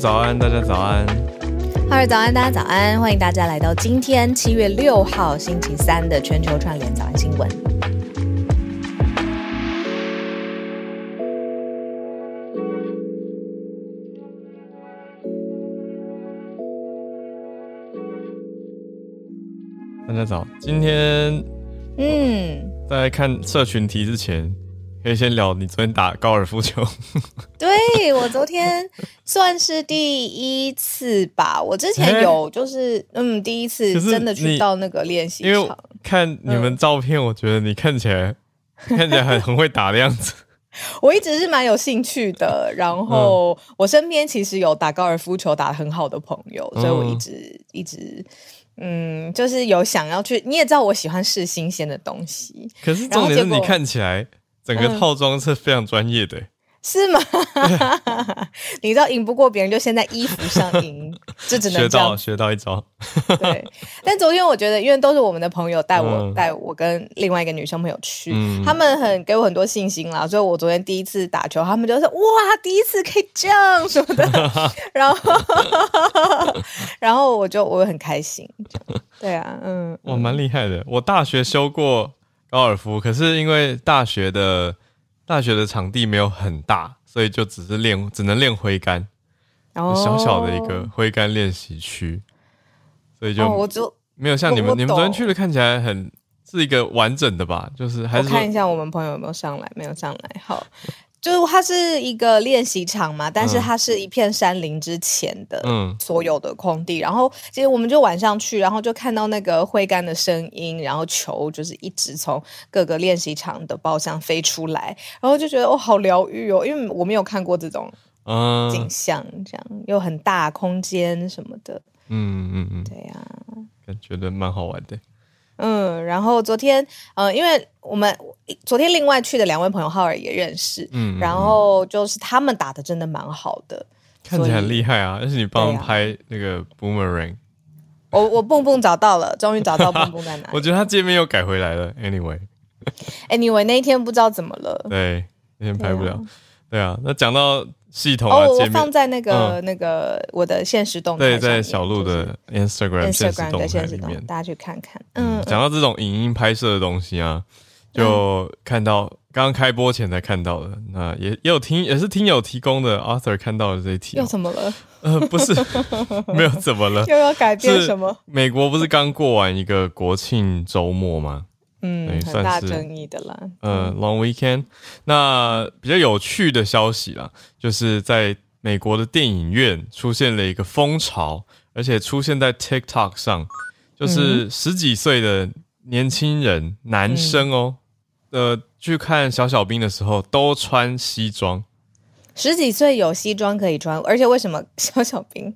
早安，大家早安。哈尔早安，大家早安，欢迎大家来到今天七月六号星期三的全球串联早安新闻。大家早，今天嗯，在看社群题之前，可以先聊你昨天打高尔夫球。对我昨天算是第一次吧，我之前有就是嗯第一次真的去到那个练习因为场。看你们照片，我觉得你看起来 看起来很很会打的样子。我一直是蛮有兴趣的，然后嗯我身边其实有打高尔夫球打得很好的朋友，所以我一嗯直一直嗯，就是有想要去。你也知道我喜欢试新鲜的东西，可是重点是你看起来整个嗯套装是非常专业的、欸是吗？你知道赢不过别人，就先在衣服上赢，就只能学到学到一招。对，但昨天我觉得，因为都是我们的朋友带我嗯。带我跟另外一个女生朋友去，嗯。他们很给我很多信心啦，所以我昨天第一次打球，他们就说哇，第一次可以这样什么的，然后然后我就我很开心，对啊，嗯，我，蛮厉害的。我大学修过高尔夫，可是因为大学的大学的场地没有很大，所以就只是练，只能练挥杆，小小的一个挥杆练习区，所以就哦，我就没有像你们你们昨天去的看起来很是一个完整的吧？就是还是说看一下我们朋友有没有上来，没有上来，好。就是它是一个练习场嘛，但是嗯。它是一片山林之前的，嗯。所有的空地，然后其实我们就晚上去，然后就看到那个挥杆的声音，然后球就是一直从各个练习场的包厢飞出来，然后就觉得哦，好疗愈哦，因为我没有看过这种景嗯象，这样又很大空间什么的，嗯。嗯嗯，对呀、感觉得蛮好玩的。嗯，然后昨天，呃，因为我们昨天另外去的两位朋友浩尔也认识，嗯，然后就是他们打的真的蛮好的，看起来很厉害啊！但是你帮拍那个 boomerang，我我蹦蹦找到了，终于找到蹦蹦在哪里。我觉得他界面又改回来了。Anyway，Anyway，那一天不知道怎么了。对，那天拍不了对啊。那讲到系统啊，哦，我放在那个、那个我的现实动态对，在小鹿的 Instagram 现实 Instagram 动态的现实里面，动态大家去看看。嗯，嗯，讲到这种影音拍摄的东西啊，就看到刚刚开播前才看到的，那也也有听也是听友提供的 Arthur 看到的这一题又哦，怎么了？呃，不是，没有怎么了，又要改变什么？美国不是刚过完一个国庆周末吗？嗯，对很大算是争议的啦。呃，Long Weekend。那比较有趣的消息啦，就是在美国的电影院出现了一个风潮，而且出现在 TikTok 上，就是十几岁的年轻人，男生哦，呃，去看小小兵的时候都穿西装，十几岁有西装可以穿，而且为什么小小兵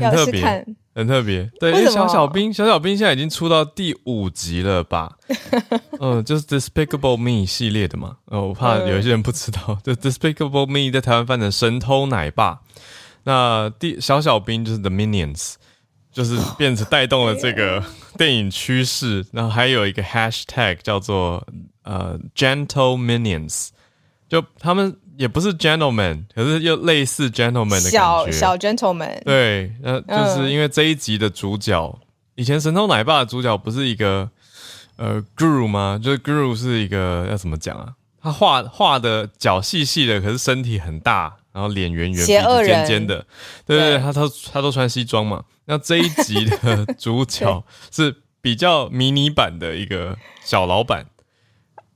要很特别。是看？很特别，对，因为小小兵，小小兵现在已经出到第五集了吧？嗯，就是 Despicable Me 系列的嘛。呃，我怕有一些人不知道，就 Despicable Me 在台湾翻成神偷奶爸。那第小小兵就是 The Minions，就是变成带动了这个 电影趋势。然后还有一个 Hashtag 叫做呃 Gentle Minions，就他们也不是 gentleman，可是又类似 gentleman 的感觉。小小 gentleman，对，那就是嗯因为这一集的主角，以前神偷奶爸的主角不是一个呃 Guru 吗？就是 Guru 是一个要怎么讲啊？他画画的脚细细的，可是身体很大，然后脸圆圆、尖尖的。对对对，对他都他都穿西装嘛。那这一集的 主角是比较迷你版的一个小老板。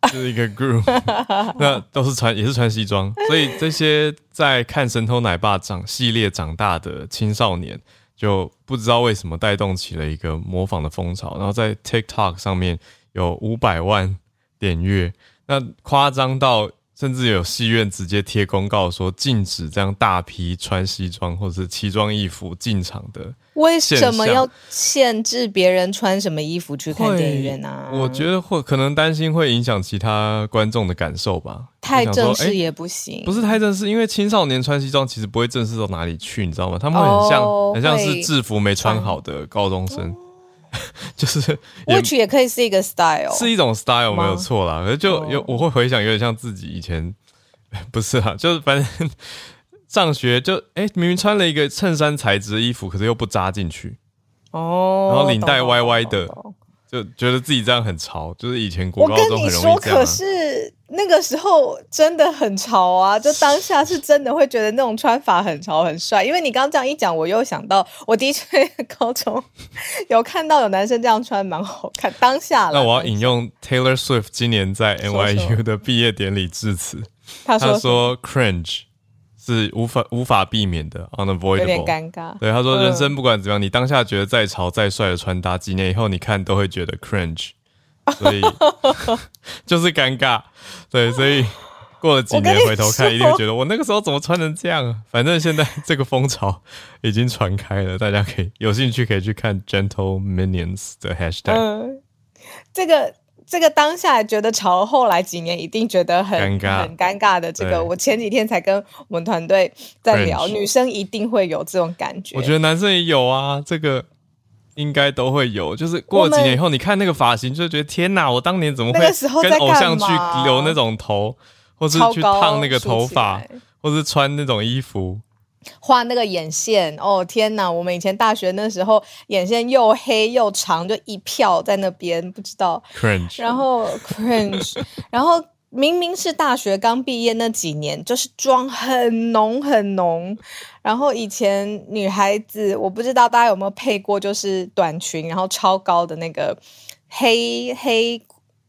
就是一个 group，那都是穿也是穿西装，所以这些在看《神偷奶爸》长系列长大的青少年，就不知道为什么带动起了一个模仿的风潮，然后在 TikTok 上面有五百万点阅，那夸张到甚至有戏院直接贴公告说禁止这样大批穿西装或者是奇装异服进场的为什么要限制别人穿什么衣服去看电影院啊？我觉得会可能担心会影响其他观众的感受吧。太正式也不行。不是太正式，因为青少年穿西装其实不会正式到哪里去，你知道吗？他们很像、哦很像是制服没穿好的高中生，就是也 which 也可以是一个 style，是一种 style 吗？没有错啦。可是就哦。有我会回想有点像自己以前，不是啊，就是反正 上学就哎，明明穿了一个衬衫材质的衣服，可是又不扎进去，哦，然后领带歪歪的就觉得自己这样很潮，就是以前国高中很容易这样啊。是那个时候真的很潮啊！就当下是真的会觉得那种穿法很潮很帅。因为你刚刚这样一讲，我又想到，我的确高中有看到有男生这样穿，蛮好看。当下那我要引用 Taylor Swift 今年在 NYU 的毕业典礼致辞，他说 cringe 是无法无法避免的有点，unavoidable。尴尬。对，他说嗯人生不管怎么样，你当下觉得再潮再帅的穿搭，几年以后你看都会觉得 cringe，所以就是尴尬。对，所以过了几年回头看，一定会觉得我那个时候怎么穿成这样啊？反正现在这个风潮 已经传开了，大家可以有兴趣可以去看 Gentle Minions 的 hashtag。嗯，这个这个当下觉得潮，后来几年一定觉得很尴尬很尴尬的。这个我前几天才跟我们团队在聊，女生一定会有这种感觉。我觉得男生也有啊，这个应该都会有。就是过了几年以后，你看那个发型，就会觉得天哪，我当年怎么会跟偶像去留那种头，或是去烫那个头发，或是穿那种衣服。画那个眼线，哦天哪！我们以前大学那时候眼线又黑又长，就一票在那边，不知道。cringe，然后 cringe，然后明明是大学刚毕业那几年，就是妆很浓很浓。然后以前女孩子，我不知道大家有没有配过，就是短裙，然后超高的那个黑黑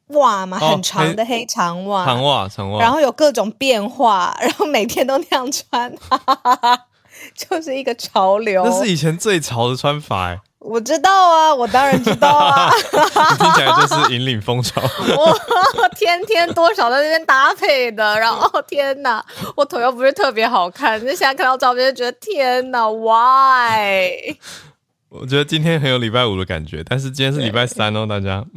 袜嘛，哦很长的黑长袜，长袜长袜，然后有各种变化，然后每天都那样穿，哈哈哈哈，就是一个潮流。那是以前最潮的穿法，哎，我知道啊，我当然知道啊，你听起来就是引领风潮。我天天多少在那边搭配的，然后天哪，我腿又不是特别好看，就现在看到照片就觉得天哪，why？我觉得今天很有礼拜五的感觉，但是今天是礼拜三哦，大家。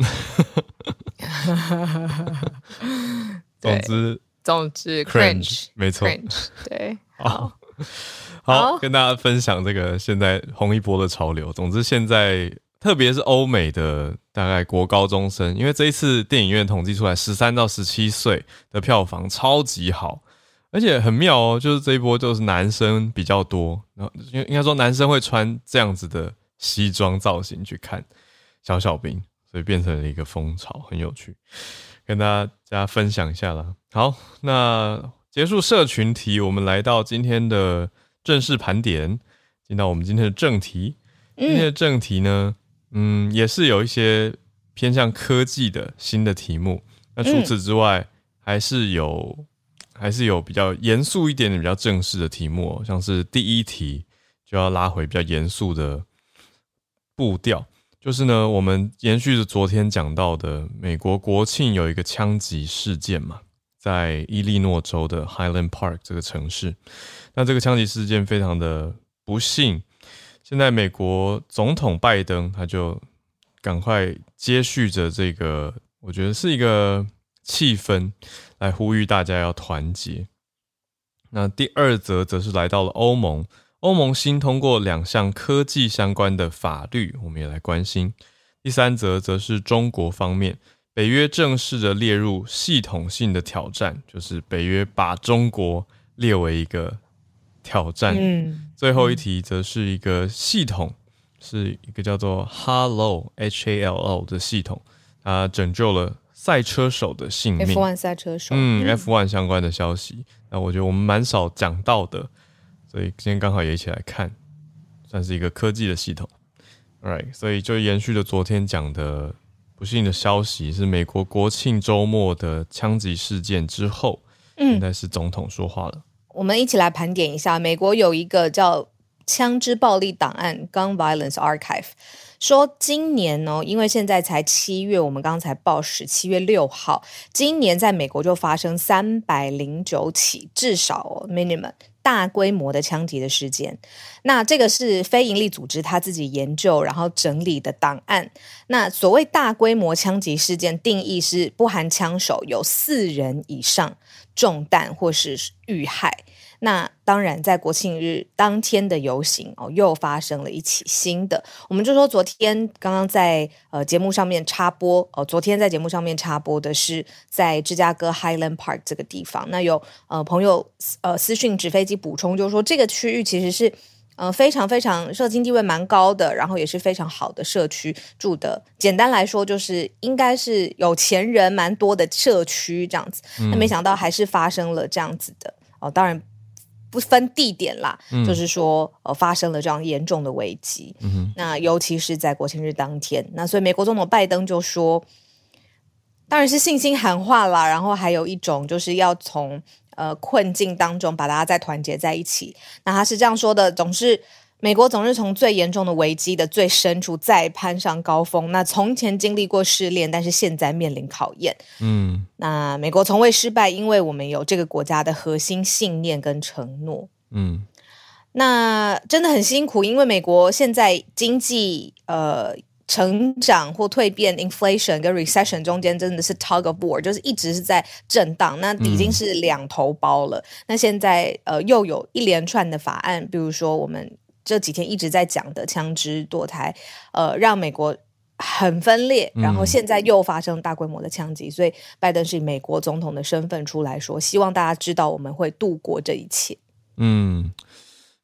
总之总之 cringe，没错。cringe，对，好，好好，跟大家分享这个现在红一波的潮流。总之，现在特别是欧美的大概国高中生，因为这一次电影院统计出来，十三到十七岁的票房超级好，而且很妙哦，就是这一波就是男生比较多，然后应应该说男生会穿这样子的西装造型去看小小兵，所以变成了一个风潮，很有趣，跟大家分享一下啦。好，那结束社群题，我们来到今天的正式盘点，进到我们今天的正题。今天的正题呢，嗯，也是有一些偏向科技的新的题目。那除此之外，还是有还是有比较严肃一点的、比较正式的题目、哦，像是第一题就要拉回比较严肃的步调。就是呢，我们延续着昨天讲到的，美国国庆有一个枪击事件嘛，在伊利诺州的 Highland Park 这个城市。那这个枪击事件非常的不幸，现在美国总统拜登他就赶快接续着这个，我觉得是一个气氛，来呼吁大家要团结。那第二则则是来到了欧盟，欧盟新通过两项科技相关的法律，我们也来关心。第三则则是中国方面，北约正式的列入系统性的挑战，就是北约把中国列为一个挑战。嗯，最后一题则是一个系统，是一个叫做 Hello H A L O 的系统，它拯救了赛车手的性命。F1 赛车手，嗯，F1 相关的消息，那我觉得我们蛮少讲到的，所以今天刚好也一起来看，算是一个科技的系统。Alright，所以就延续了昨天讲的不幸的消息，是美国国庆周末的枪击事件之后，现在是总统说话了。我们一起来盘点一下，美国有一个叫“枪支暴力档案 ”（Gun Violence Archive），说今年呢，因为现在才七月，我们刚才报时七月六号，今年在美国就发生三百零九起，至少、哦、minimum 大规模的枪击的事件。那这个是非营利组织他自己研究然后整理的档案。那所谓大规模枪击事件定义是不含枪手，有四人以上中弹或是遇害。那当然，在国庆日当天的游行哦，又发生了一起新的。我们就说，昨天刚刚在呃节目上面插播哦，昨天在节目上面插播的是在芝加哥 Highland Park 这个地方。那有呃朋友呃私讯纸飞机补充，就是说这个区域其实是呃非常非常社经地位蛮高的，然后也是非常好的社区住的。简单来说，就是应该是有钱人蛮多的社区这样子。那没想到还是发生了这样子的哦，当然。不分地点啦，就是说，呃，发生了这样严重的危机。那尤其是在国庆日当天，那所以美国总统拜登就说，当然是信心喊话啦，然后还有一种就是要从呃困境当中把大家再团结在一起。那他是这样说的，总是。美国总是从最严重的危机的最深处再攀上高峰。那从前经历过试炼，但是现在面临考验。嗯，那美国从未失败，因为我们有这个国家的核心信念跟承诺。嗯，那真的很辛苦，因为美国现在经济呃成长或蜕变，inflation 跟 recession 中间真的是 tug of war，就是一直是在震荡。那已经是两头包了。那现在呃又有一连串的法案，比如说我们。这几天一直在讲的枪支堕胎，呃，让美国很分裂，然后现在又发生大规模的枪击，所以拜登是以美国总统的身份出来说，希望大家知道我们会度过这一切。嗯，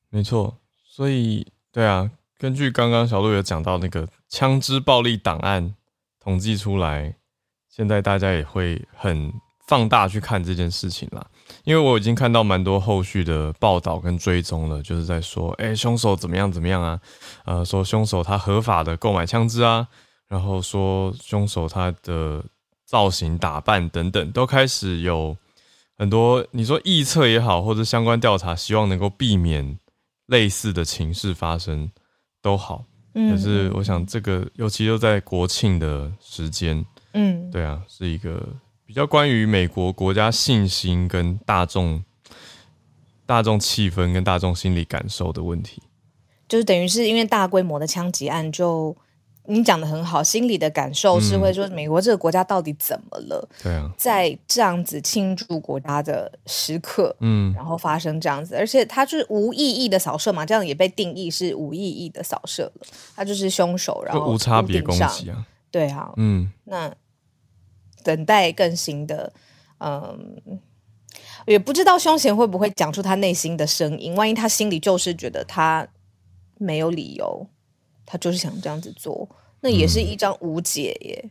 没错，所以对啊，根据刚刚小鹿有讲到那个枪支暴力档案统计出来，现在大家也会很放大去看这件事情啦。因为我已经看到蛮多后续的报道跟追踪了，就是在说，哎，凶手怎么样怎么样啊？呃，说凶手他合法的购买枪支啊，然后说凶手他的造型打扮等等，都开始有很多你说臆测也好，或者相关调查，希望能够避免类似的情势发生都好。可是我想这个尤其又在国庆的时间，嗯，对啊，是一个。比较关于美国国家信心跟大众、大众气氛跟大众心理感受的问题，就是等于是因为大规模的枪击案，就你讲的很好，心理的感受是会说美国这个国家到底怎么了？对啊，在这样子庆祝国家的时刻，嗯，然后发生这样子，而且他就是无意义的扫射嘛，这样也被定义是无意义的扫射了，他就是凶手，然后无差别攻击啊，对啊，嗯，那。等待更新的，嗯，也不知道凶嫌会不会讲出他内心的声音。万一他心里就是觉得他没有理由，他就是想这样子做，那也是一张无解耶。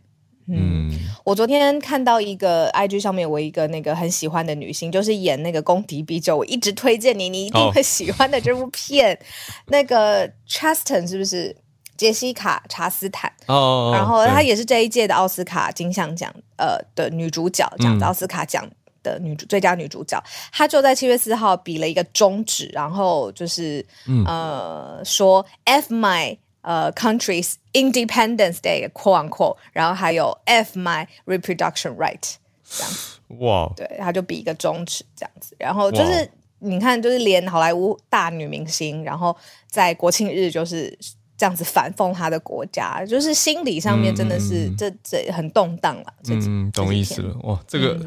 嗯，我昨天看到一个 IG 上面，我一个那个很喜欢的女星，就是演那个《宫廷比酒》，我一直推荐你，你一定会喜欢的这部片。那个 Chaston 是不是？杰西卡·查斯坦，哦，然后她也是这一届的奥斯卡金像奖呃的女主角，这样子奥斯卡奖的女主最佳女主角，她就在七月四号比了一个中指，然后就是呃说 F my 呃 country's Independence Day quote unquote，然后还有 F my reproduction right 这样。子，哇，对，她就比一个中指这样子，然后就是你看，就是连好莱坞大女明星，然后在国庆日就是。这样子反讽他的国家，就是心理上面真的是这这很动荡了。嗯，懂意思了。哇，这个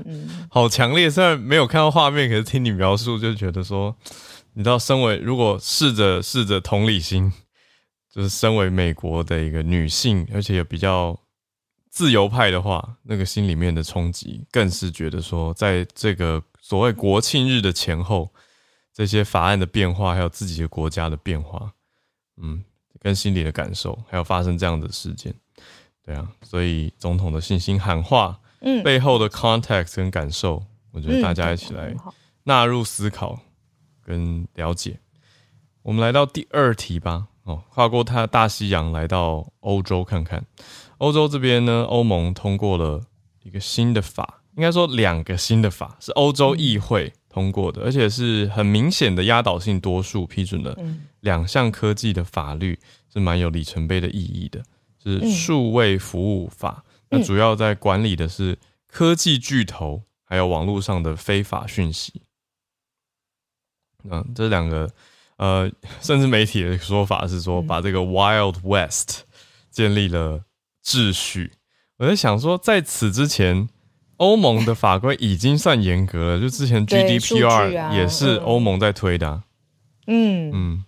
好强烈。虽然没有看到画面，可是听你描述就觉得说，你知道，身为如果试着试着同理心，就是身为美国的一个女性，而且也比较自由派的话，那个心里面的冲击，更是觉得说，在这个所谓国庆日的前后，这些法案的变化，还有自己的国家的变化，嗯。跟心理的感受，还有发生这样的事件，对啊，所以总统的信心喊话，嗯，背后的 context 跟感受，我觉得大家一起来纳入思考跟了解。我们来到第二题吧，哦，跨过它大西洋来到欧洲看看。欧洲这边呢，欧盟通过了一个新的法，应该说两个新的法，是欧洲议会通过的，而且是很明显的压倒性多数批准了。两项科技的法律是蛮有里程碑的意义的，是数位服务法，那主要在管理的是科技巨头还有网络上的非法讯息。嗯，这两个呃，甚至媒体的说法是说，把这个 Wild West 建立了秩序。我在想说，在此之前，欧盟的法规已经算严格了，就之前 GDPR 啊也是嗯。欧盟在推的啊、嗯，嗯，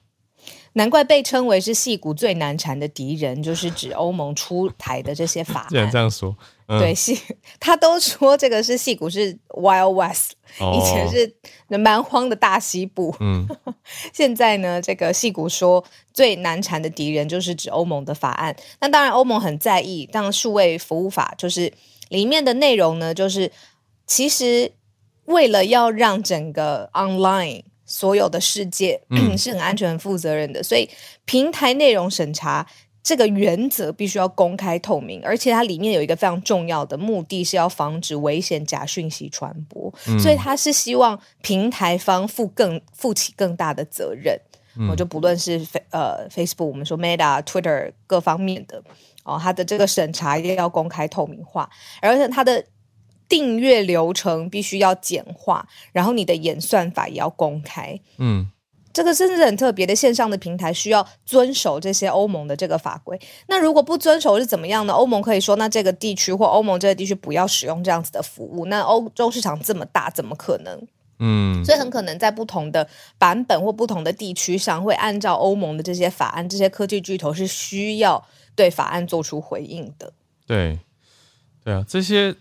难怪被称为是戏骨最难缠的敌人，就是指欧盟出台的这些法案。既然这案。样说，嗯，对，戏他都说这个是戏骨是 Wild West，、哦。以前是蛮荒的大西部。嗯，现在呢，这个戏骨说最难缠的敌人就是指欧盟的法案。那当然，欧盟很在意，当然数位服务法就是里面的内容呢，就是其实为了要让整个 online 所有的世界、嗯 是很安全、很负责任的，所以平台内容审查。这个原则必须要公开透明，而且它里面有一个非常重要的目的是要防止危险假讯息传播，所以它是希望平台方负更负起更大的责任。我、就不论是呃 Facebook，我们说 Meta、Twitter 各方面的哦，它的这个审查一定要公开透明化，而且它的订阅流程必须要简化，然后你的演算法也要公开。嗯，这个真是很特别的线上的平台，需要遵守这些欧盟的这个法规。那如果不遵守是怎么样呢？欧盟可以说，那这个地区或欧盟这个地区不要使用这样子的服务。那欧洲市场这么大，怎么可能？嗯，所以很可能在不同的版本或不同的地区上，会按照欧盟的这些法案，这些科技巨头是需要对法案做出回应的。对，对啊，这些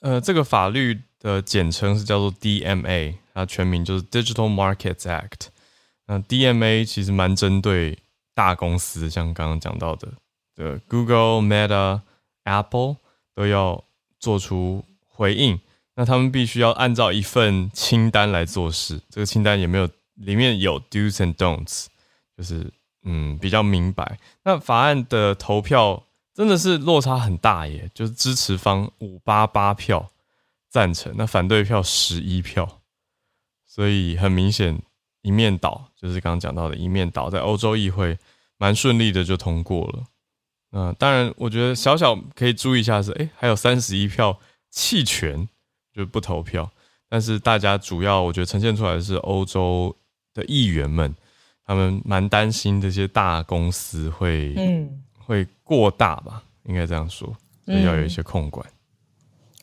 呃，这个法律的简称是叫做 DMA，它全名就是 Digital Markets Act。那 DMA 其实蛮针对大公司，像刚刚讲到的，的 Google、Meta、Apple 都要做出回应。那他们必须要按照一份清单来做事，这个清单也没有里面有 do's and don'ts，就是嗯比较明白。那法案的投票真的是落差很大耶，就是支持方五八八票赞成，那反对票十一票，所以很明显一面倒，就是刚刚讲到的一面倒，在欧洲议会蛮顺利的就通过了。嗯当然，我觉得小小可以注意一下是，诶，还有三十一票弃权，就不投票。但是大家主要我觉得呈现出来的是欧洲的议员们，他们蛮担心这些大公司会嗯，会过大吧，应该这样说，所以要有一些控管。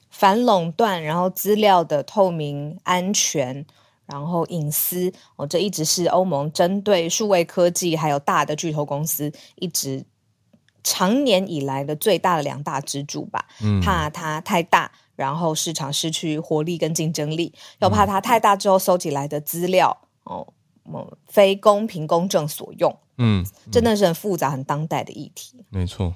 反垄断，然后资料的透明、安全，然后隐私，哦，这一直是欧盟针对数位科技还有大的巨头公司一直常年以来的最大的两大支柱吧。嗯，怕它太大，然后市场失去活力跟竞争力；又怕它太大之后收集来的资料哦，嗯非公平公正所用，嗯，真的是很复杂、很当代的议题。没错，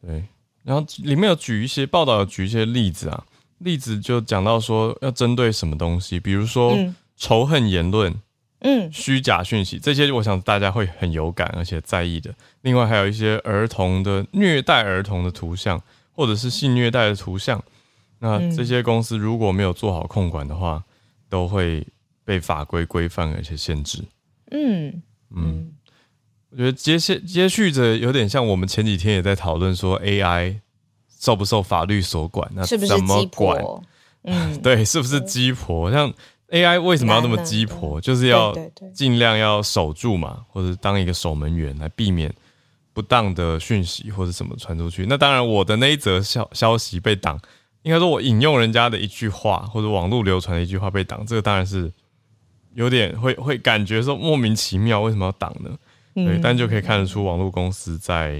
对。然后里面有举一些报道，有举一些例子啊，例子就讲到说要针对什么东西，比如说嗯仇恨言论、嗯虚假讯息，这些我想大家会很有感而且在意的。另外还有一些儿童的虐待儿童的图像，或者是性虐待的图像，那嗯这些公司如果没有做好控管的话，都会被法规规范而且限制。嗯嗯我觉得接续接续着有点像我们前几天也在讨论说 AI 受不受法律所管，那是不是怎么鸡管？婆？嗯，对，是不是鸡婆？像 AI 为什么要那么鸡婆？就是要尽量要守住嘛，或者当一个守门员来避免不当的讯息或者什么传出去。那当然，我的那一则消消息被挡，应该说我引用人家的一句话或者网络流传的一句话被挡，这个当然是有点会会感觉说莫名其妙，为什么要挡呢？对，嗯但就可以看得出网络公司在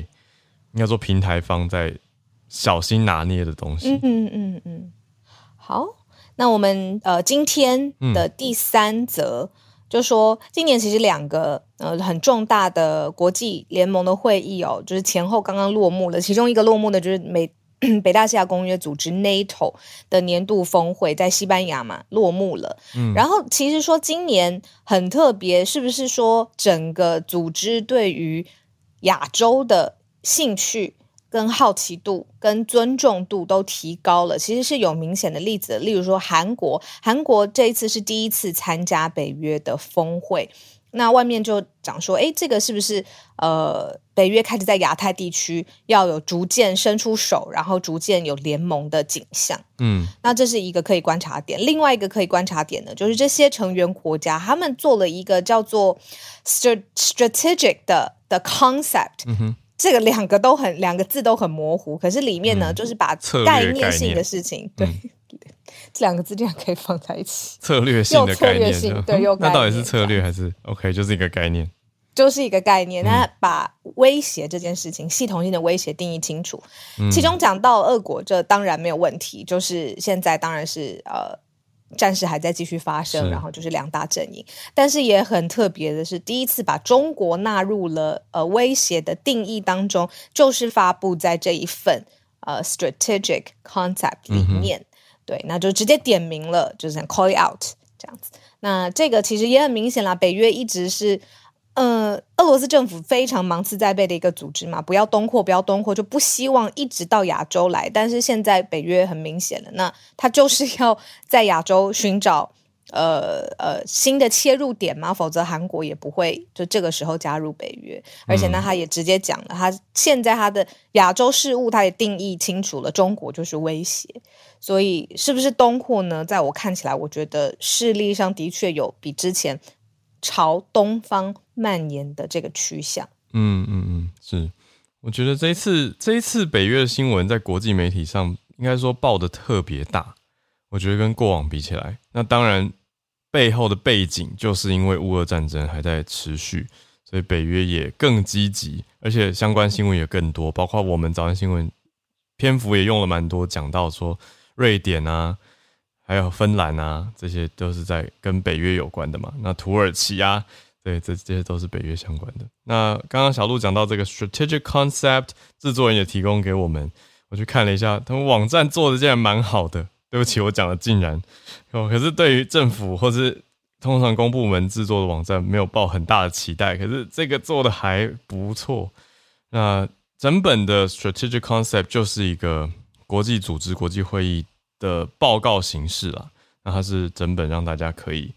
应该说平台方在小心拿捏的东西。嗯嗯嗯嗯，好，那我们呃今天的第三则。就说今年其实两个呃很重大的国际联盟的会议哦，就是前后刚刚落幕了。其中一个落幕的就是美 北大西洋公约组织 NATO 的年度峰会在西班牙嘛落幕了。嗯然后其实说今年很特别，是不是说整个组织对于亚洲的兴趣？跟好奇度、跟尊重度都提高了，其实是有明显的例子的。例如说，韩国，韩国这一次是第一次参加北约的峰会，那外面就讲说，诶，这个是不是呃，北约开始在亚太地区要有逐渐伸出手，然后逐渐有联盟的景象？嗯。那这是一个可以观察点。另外一个可以观察点呢，就是这些成员国家他们做了一个叫做 “strategic” 的的 concept，、这个两个都很两个字都很模糊，可是里面呢，嗯。就是把概念性的事情，对，这两个字竟然可以放在一起，策略性的概念，性对又那到底是策略还是 OK？就是一个概念。就是一个概念。那嗯把威胁这件事情，系统性的威胁定义清楚，嗯其中讲到俄国，这当然没有问题，就是现在当然是呃。战事还在继续发生，然后就是两大阵营，但是也很特别的是，第一次把中国纳入了呃威胁的定义当中，就是发布在这一份呃 strategic concept 里面，对，那就直接点名了，就是 call it out 这样子。那这个其实也很明显啦，北约一直是。呃，俄罗斯政府非常芒刺在背的一个组织嘛，不要东扩，不要东扩，就不希望一直到亚洲来。但是现在北约很明显了，那他就是要在亚洲寻找呃呃新的切入点嘛，否则韩国也不会就这个时候加入北约。而且呢，他也直接讲了，他现在他的亚洲事务他也定义清楚了，中国就是威胁。所以是不是东扩呢？在我看起来，我觉得势力上的确有比之前朝东方蔓延的这个趋向。嗯嗯嗯，是。我觉得这一次这一次北约的新闻在国际媒体上应该说报的特别大。我觉得跟过往比起来，那当然背后的背景就是因为乌俄战争还在持续，所以北约也更积极，而且相关新闻也更多，包括我们早安新闻篇幅也用了蛮多，讲到说瑞典啊，还有芬兰啊，这些都是在跟北约有关的嘛。那土耳其啊，对，这这些都是北约相关的。那刚刚小鹿讲到这个 strategic concept，制作人也提供给我们，我去看了一下，他们网站做的竟然蛮好的。对不起，我讲的竟然哦，可是对于政府或是通常公部门制作的网站没有抱很大的期待，可是这个做的还不错。那整本的 strategic concept 就是一个国际组织、国际会议的报告形式啦。那它是整本让大家可以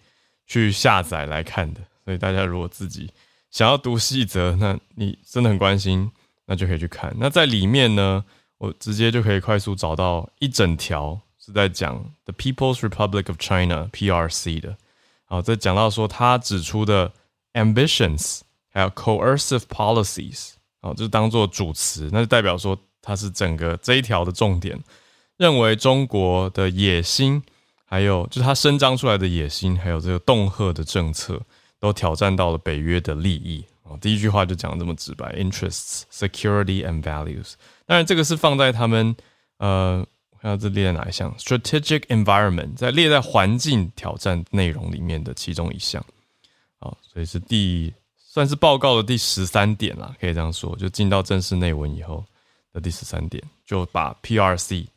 去下载来看的，所以大家如果自己想要读细则，那你真的很关心，那就可以去看。那在里面呢，我直接就可以快速找到一整条是在讲 The People's Republic of China (PRC) 的。啊，这讲到说他指出的 ambitions 还有 coercive policies，好，就当做主词，那就代表说它是整个这一条的重点。认为中国的野心，还有就是他伸张出来的野心，还有这个恫吓的政策，都挑战到了北约的利益。哦，第一句话就讲的这么直白：interests, security and values。当然，这个是放在他们呃，看到这列在哪一项？strategic environment，在列在环境挑战内容里面的其中一项。好，所以是第算是报告的第十三点啦，可以这样说，就进到正式内文以后的第十三点，就把 PRC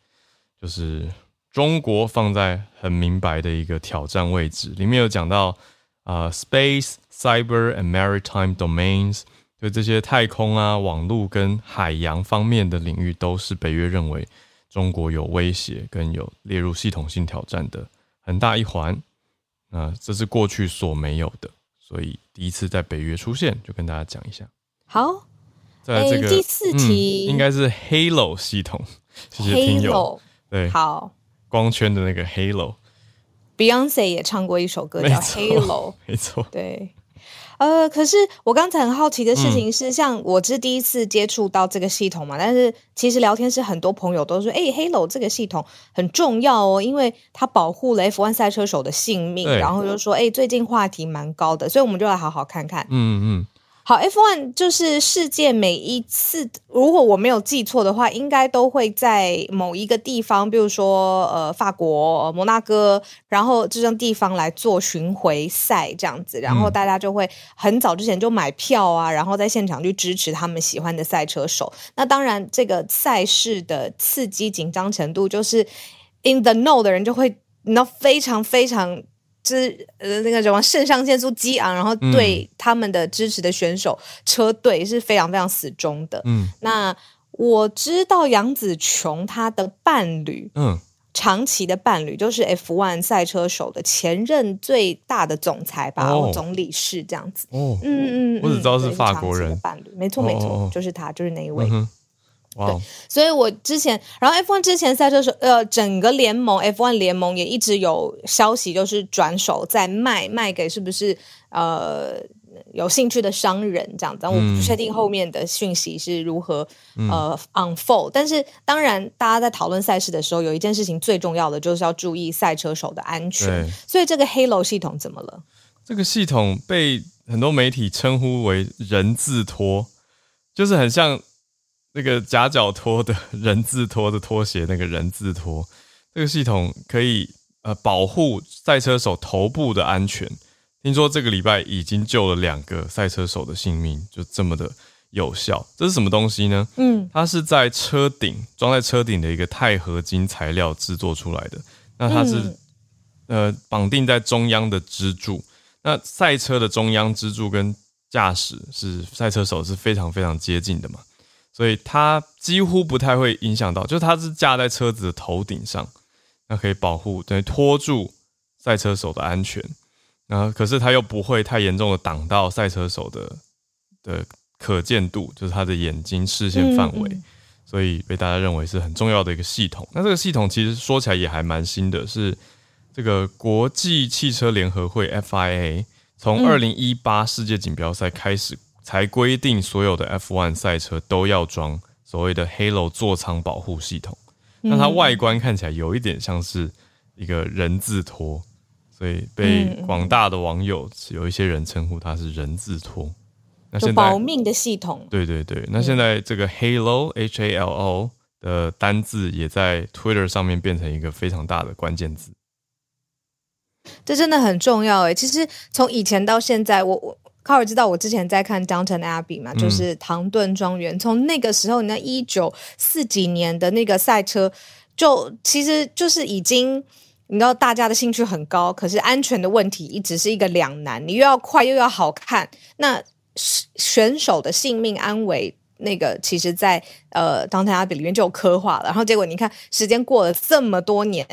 就是中国放在很明白的一个挑战位置，里面有讲到啊、，space、cyber and maritime domains，就这些太空啊、网络跟海洋方面的领域，都是北约认为中国有威胁跟有列入系统性挑战的很大一环。那这是过去所没有的，所以第一次在北约出现，就跟大家讲一下。好再来这个、诶第四题嗯应该是 Halo 系统，谢谢听友。，Halo，对，好光圈的那个 Halo，，Beyonce 也唱过一首歌叫《Halo》，没错，对。呃，可是我刚才很好奇的事情是，像我是第一次接触到这个系统嘛，但是其实聊天室很多朋友都说，哎，Halo 这个系统很重要哦，因为它保护了 F1 赛车手的性命，对。然后就说，哎，最近话题蛮高的，所以我们就来好好看看。嗯嗯，好，F1 就是世界每一次，如果我没有记错的话，应该都会在某一个地方，比如说呃法国、呃摩纳哥，然后这种地方来做巡回赛这样子，然后大家就会很早之前就买票啊，然后在现场去支持他们喜欢的赛车手。那当然，这个赛事的刺激紧张程度，就是 in the know 的人就会，你知道非常非常。就是呃那个什么肾上腺素激昂，然后对他们的支持的选手、车队是非常非常死忠的。嗯那我知道杨紫琼她的伴侣，嗯，长期的伴侣就是 F1 赛车手的前任最大的总裁吧，哦总理事这样子。哦，嗯嗯，我只知道是法国人的伴侣，没错没错，就是他，就是那一位。哇哦，所以我之前，然后 F1 之前赛车手，呃，整个联盟 F1 联盟也一直有消息，就是转手在卖，卖给是不是呃有兴趣的商人这样子。我不确定后面的讯息是如何呃 unfold，但是当然，大家在讨论赛事的时候，有一件事情最重要的就是要注意赛车手的安全。所以这个 Halo 系统怎么了？这个系统被很多媒体称呼为“人字拖”，就是很像那个夹脚拖的 人字拖的拖鞋那个人字拖。这个系统可以呃保护赛车手头部的安全。听说这个礼拜已经救了两个赛车手的性命，就这么的有效。这是什么东西呢？嗯，它是在车顶装在车顶的一个钛合金材料制作出来的。那它是呃绑定在中央的支柱。那赛车的中央支柱跟驾驶是赛车手是非常非常接近的嘛，所以它几乎不太会影响到，就是它是架在车子的头顶上。那可以保护，等于拖住赛车手的安全，然后可是它又不会太严重的挡到赛车手的的可见度，就是他的眼睛视线范围，所以被大家认为是很重要的一个系统。那这个系统其实说起来也还蛮新的，是这个国际汽车联合会 FIA 从二零一八世界锦标赛开始才规定，所有的 F1 赛车都要装所谓的 Halo 座舱保护系统。那它外观看起来有一点像是一个人字拖，所以被广大的网友有一些人称呼它是人字拖。那现在保命的系统。对对对，那现在这个 Halo H A L O 的单字也在 Twitter 上面变成一个非常大的关键字。这真的很重要哎！其实从以前到现在，我我。卡尔知道我之前在看《Downton Abbey》嘛，就是唐顿庄园。从那个时候，那一九四几年的那个赛车，就其实就是已经，你知道大家的兴趣很高，可是安全的问题一直是一个两难。你又要快又要好看，那选手的性命安危。那个其实，在呃《当天阿比》里面就有刻画了，然后结果你看，时间过了这么多年，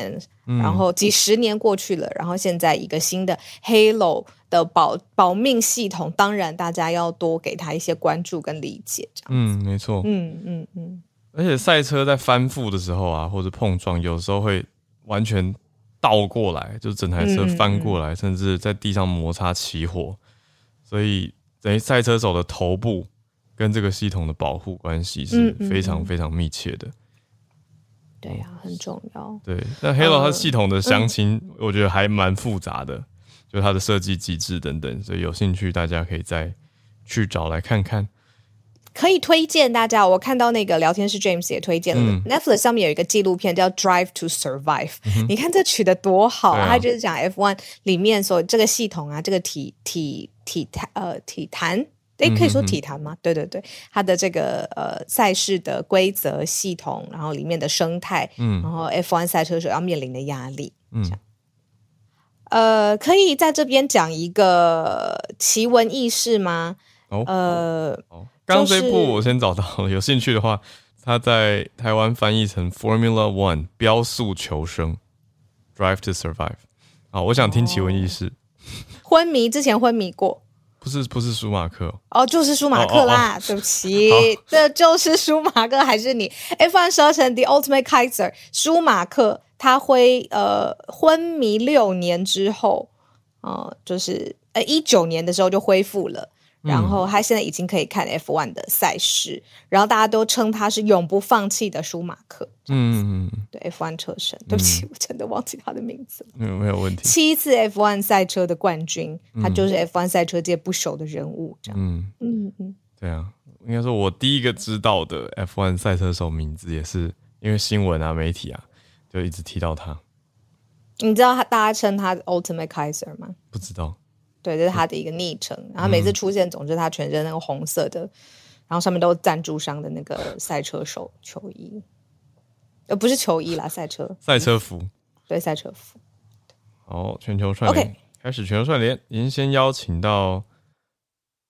然后几十年过去了，然后现在一个新的 Halo 的保保命系统，当然大家要多给他一些关注跟理解。这样嗯，没错。嗯嗯嗯。而且赛车在翻覆的时候啊，或者碰撞，有时候会完全倒过来，就整台车翻过来，甚至在地上摩擦起火，所以等于赛车手的头部。跟这个系统的保护关系是非常非常密切的。对呀，很重要。对，那 Halo 它系统的详情，我觉得还蛮复杂的，就它的设计机制等等，所以有兴趣大家可以再去找来看看。可以推荐大家，我看到那个聊天室 James 也推荐了 Netflix 上面有一个纪录片叫《Drive to Survive》，你看这取得多好，啊他就是讲 F1 里面所这个系统啊，这个体体体坛呃体坛。诶，可以说体坛吗？对对对，它的这个呃赛事的规则系统，然后里面的生态，嗯，然后 F1 赛车手要面临的压力，嗯，呃，可以在这边讲一个奇闻异事吗？哦，呃，刚这部我先找到了，有兴趣的话，它在台湾翻译成 Formula One 标速求生，Drive to Survive。好，我想听奇闻异事。昏迷之前昏迷过。不是不是舒马克哦，就是舒马克啦，对不起，这就是舒马克还是你？F1 十成 The Ultimate Kaiser，舒马克他会呃昏迷六年之后，呃，就是呃一九年的时候就恢复了。然后他现在已经可以看 F1 的赛事，然后大家都称他是永不放弃的舒马克。嗯，对，F1 车神，对不起，我真的忘记他的名字了。没有没有问题。七次 F1 赛车的冠军，他就是 F1 赛车界不朽的人物。这样，嗯嗯嗯，对啊，应该说我第一个知道的 F1 赛车手名字，也是因为新闻啊、媒体啊，就一直提到他。你知道他大家称他 Ultimate Kaiser 吗？不知道。对，这是他的一个昵称。然后每次出现，总之他全身那个红色的，然后上面都是赞助商的那个赛车手球衣，呃，不是球衣啦，赛车赛车服，对，赛车服。好，全球串联开始，全球串联，您先邀请到，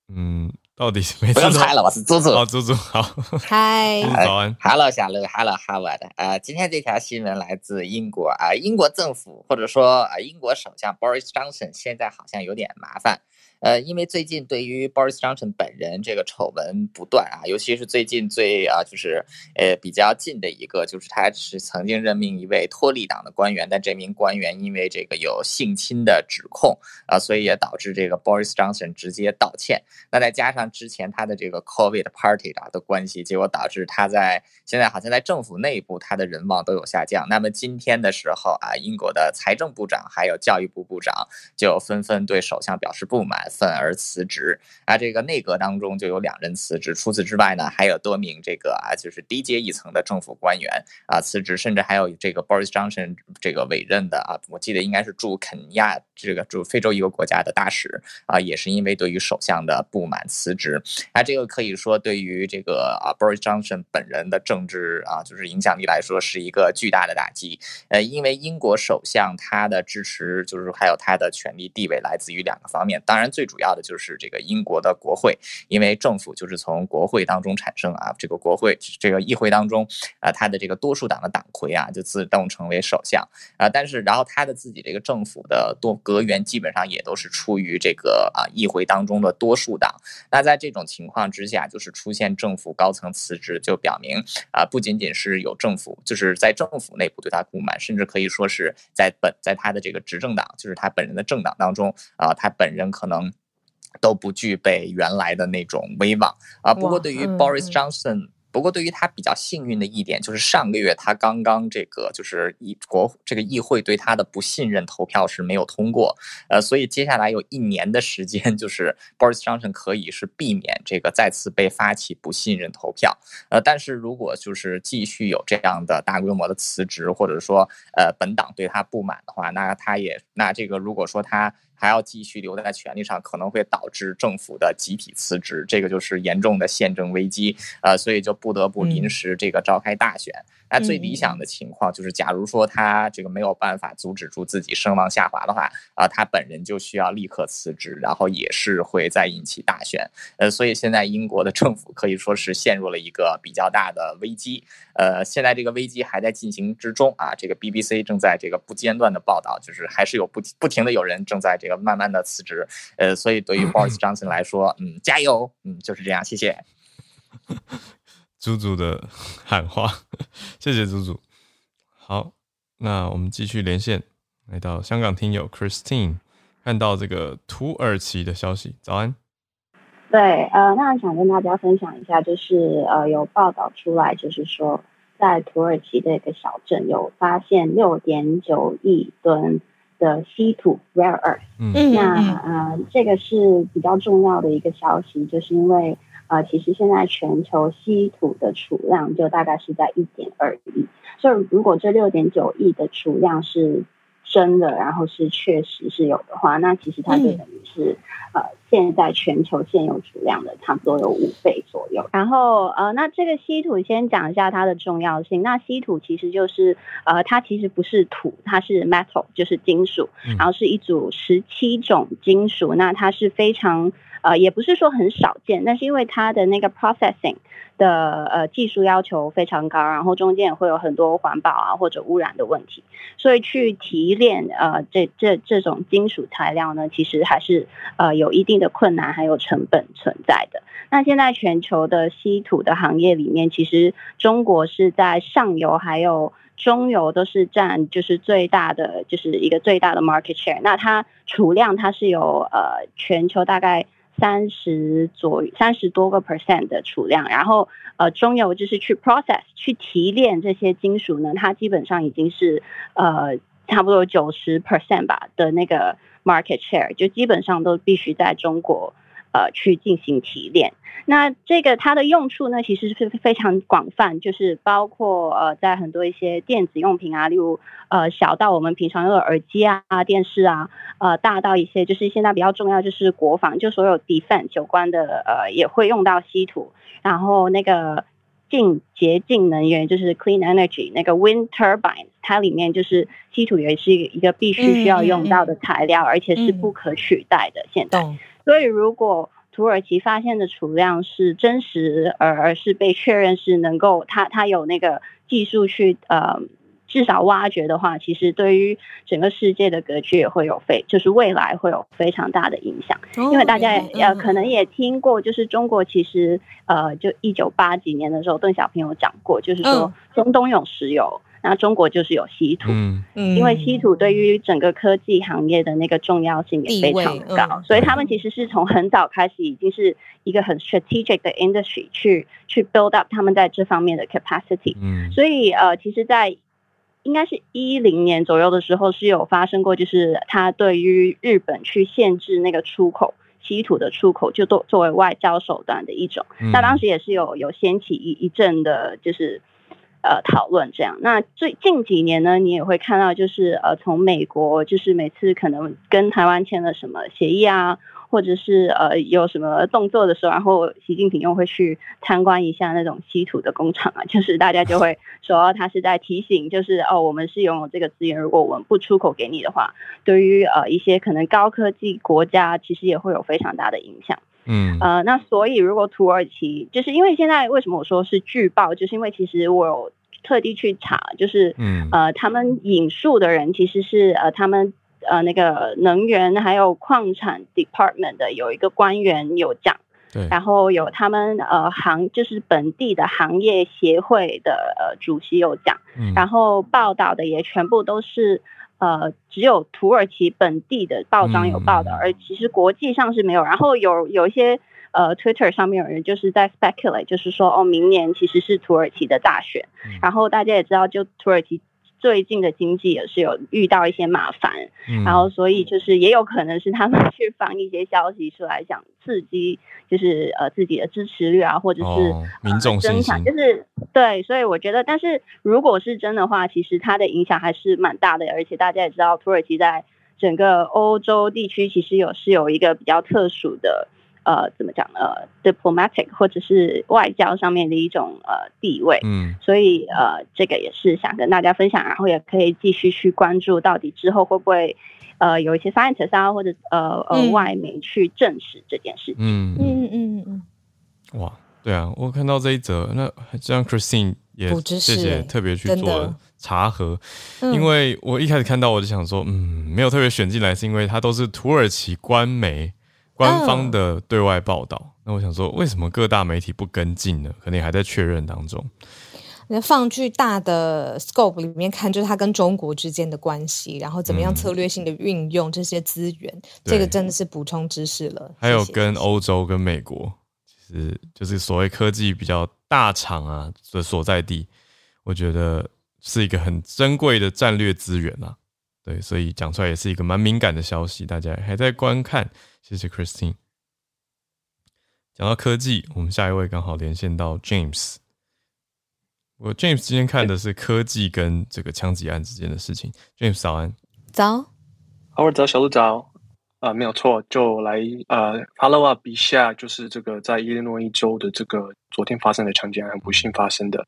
嗯。到底是不用猜了，我是猪猪。好，猪猪好。嗨，早安。Hello，小乐。Hello，How are 的？呃，今天这条新闻来自英国啊，英国政府或者说啊，英国首相 Boris Johnson 现在好像有点麻烦。呃，因为最近对于 Boris Johnson 本人这个丑闻不断啊，尤其是最近最啊就是呃比较近的一个，就是他是曾经任命一位脱离党的官员，但这名官员因为这个有性侵的指控啊，所以也导致这个 Boris Johnson 直接道歉。那再加上之前他的这个 COVID party 啊的关系，结果导致他在现在好像在政府内部他的人望都有下降。那么今天的时候啊，英国的财政部长还有教育部部长就纷纷对首相表示不满。愤而辞职啊！这个内阁当中就有两人辞职。除此之外呢，还有多名这个啊，就是低阶一层的政府官员啊辞职，甚至还有这个 Boris Johnson 这个委任的啊，我记得应该是驻肯尼亚这个驻非洲一个国家的大使啊，也是因为对于首相的不满辞职。啊，这个可以说对于这个啊 Boris Johnson 本人的政治啊，就是影响力来说是一个巨大的打击。呃，因为英国首相他的支持就是还有他的权力地位来自于两个方面，当然最。最主要的就是这个英国的国会，因为政府就是从国会当中产生啊，这个国会这个议会当中啊，他的这个多数党的党魁啊，就自动成为首相啊。但是，然后他的自己这个政府的多阁员基本上也都是出于这个啊议会当中的多数党。那在这种情况之下，就是出现政府高层辞职，就表明啊，不仅仅是有政府，就是在政府内部对他不满，甚至可以说是在本在他的这个执政党，就是他本人的政党当中啊，他本人可能。都不具备原来的那种威望啊。不过对于 Boris Johnson，不过对于他比较幸运的一点就是上个月他刚刚这个就是议国这个议会对他的不信任投票是没有通过，呃，所以接下来有一年的时间，就是 Boris Johnson 可以是避免这个再次被发起不信任投票。呃，但是如果就是继续有这样的大规模的辞职，或者说呃本党对他不满的话，那他也那这个如果说他。还要继续留在权力上，可能会导致政府的集体辞职，这个就是严重的宪政危机，呃，所以就不得不临时这个召开大选。那最理想的情况就是，假如说他这个没有办法阻止住自己声望下滑的话，啊，他本人就需要立刻辞职，然后也是会再引起大选。呃，所以现在英国的政府可以说是陷入了一个比较大的危机。呃，现在这个危机还在进行之中啊，这个 BBC 正在这个不间断的报道，就是还是有不不停的有人正在这个慢慢的辞职。呃，所以对于 Boris Johnson 来说，嗯，加油，嗯，就是这样，谢谢。猪猪的喊话，谢谢猪猪。好，那我们继续连线，来到香港听友 Christine，看到这个土耳其的消息，早安。对，呃，那想跟大家分享一下，就是呃，有报道出来，就是说在土耳其的一个小镇有发现六点九亿吨的稀土 rare earth。嗯，那呃，这个是比较重要的一个消息，就是因为。啊，其实现在全球稀土的储量就大概是在一点二亿，所以如果这六点九亿的储量是真的，然后是确实是有的话，那其实它就等于是呃现在全球现有储量的差不多有五倍左右。然后呃，那这个稀土先讲一下它的重要性。那稀土其实就是呃，它其实不是土，它是 metal，就是金属，然后是一组十七种金属。那它是非常。呃，也不是说很少见，但是因为它的那个 processing 的呃技术要求非常高，然后中间也会有很多环保啊或者污染的问题，所以去提炼呃这这这种金属材料呢，其实还是呃有一定的困难还有成本存在的。那现在全球的稀土的行业里面，其实中国是在上游还有中游都是占就是最大的就是一个最大的 market share。那它储量它是有呃全球大概。三十左三十多个 percent 的储量，然后呃中游就是去 process 去提炼这些金属呢，它基本上已经是呃差不多九十 percent 吧的那个 market share，就基本上都必须在中国。呃，去进行提炼。那这个它的用处呢，其实是非常广泛，就是包括呃，在很多一些电子用品啊，例如呃，小到我们平常用的耳机啊、电视啊，呃，大到一些就是现在比较重要，就是国防，就所有 defense 有关的呃，也会用到稀土。然后那个净洁净能源，就是 clean energy，那个 wind turbine，它里面就是稀土也是一个必须需要用到的材料，而且是不可取代的。现在。所以，如果土耳其发现的储量是真实，而而是被确认是能够，它它有那个技术去呃至少挖掘的话，其实对于整个世界的格局也会有非，就是未来会有非常大的影响。因为大家呃可能也听过，就是中国其实呃就一九八几年的时候，邓小平有讲过，就是说中东有石油。那中国就是有稀土，嗯嗯，因为稀土对于整个科技行业的那个重要性也非常高，所以他们其实是从很早开始已经是一个很 strategic 的 industry 去去 build up 他们在这方面的 capacity。嗯，所以呃，其实，在应该是一零年左右的时候是有发生过，就是他对于日本去限制那个出口稀土的出口，就作作为外交手段的一种。那当时也是有有掀起一一阵的，就是。呃，讨论这样。那最近几年呢，你也会看到，就是呃，从美国，就是每次可能跟台湾签了什么协议啊，或者是呃有什么动作的时候，然后习近平又会去参观一下那种稀土的工厂啊，就是大家就会 说他是在提醒，就是哦，我们是拥有这个资源，如果我们不出口给你的话，对于呃一些可能高科技国家，其实也会有非常大的影响。嗯呃，那所以如果土耳其，就是因为现在为什么我说是巨爆，就是因为其实我有特地去查，就是嗯呃，他们引述的人其实是呃他们呃那个能源还有矿产 department 的有一个官员有讲，对，然后有他们呃行就是本地的行业协会的呃主席有讲，然后报道的也全部都是。呃，只有土耳其本地的报章有报道，而其实国际上是没有。然后有有一些呃，Twitter 上面有人就是在 speculate，就是说哦，明年其实是土耳其的大选。然后大家也知道，就土耳其。最近的经济也是有遇到一些麻烦，然后所以就是也有可能是他们 去放一些消息出来，想刺激就是呃自己的支持率啊，或者是民众增强，就是对，所以我觉得，但是如果是真的话，其实它的影响还是蛮大的，而且大家也知道，土耳其在整个欧洲地区其实有是有一个比较特殊的。呃，怎么讲呢？diplomatic 或者是外交上面的一种呃地位，嗯，所以呃，这个也是想跟大家分享，然后也可以继续去关注，到底之后会不会呃有一些 scientist 啊，或者呃呃外媒去证实这件事情。嗯嗯嗯嗯。哇，对啊，我看到这一则，那这样 Christine 也谢谢特别去做查核，因为我一开始看到我就想说，嗯，没有特别选进来，是因为它都是土耳其官媒。官方的对外报道，那我想说，为什么各大媒体不跟进呢？可能还在确认当中。那放巨大的 scope 里面看，就是它跟中国之间的关系，然后怎么样策略性的运用这些资源，这个真的是补充知识了。还有跟欧洲跟美国，其实就是所谓科技比较大厂啊的所在地，我觉得是一个很珍贵的战略资源啊。对，所以讲出来也是一个蛮敏感的消息，大家还在观看。谢谢 Christine。讲到科技，我们下一位刚好连线到 James。我 James 今天看的是科技跟这个枪击案之间的事情。James 早安。早。好，早，小鹿早。啊，没有错，就来呃，follow up 一下，就是这个在伊利诺伊州的这个昨天发生的强奸案，不幸发生的。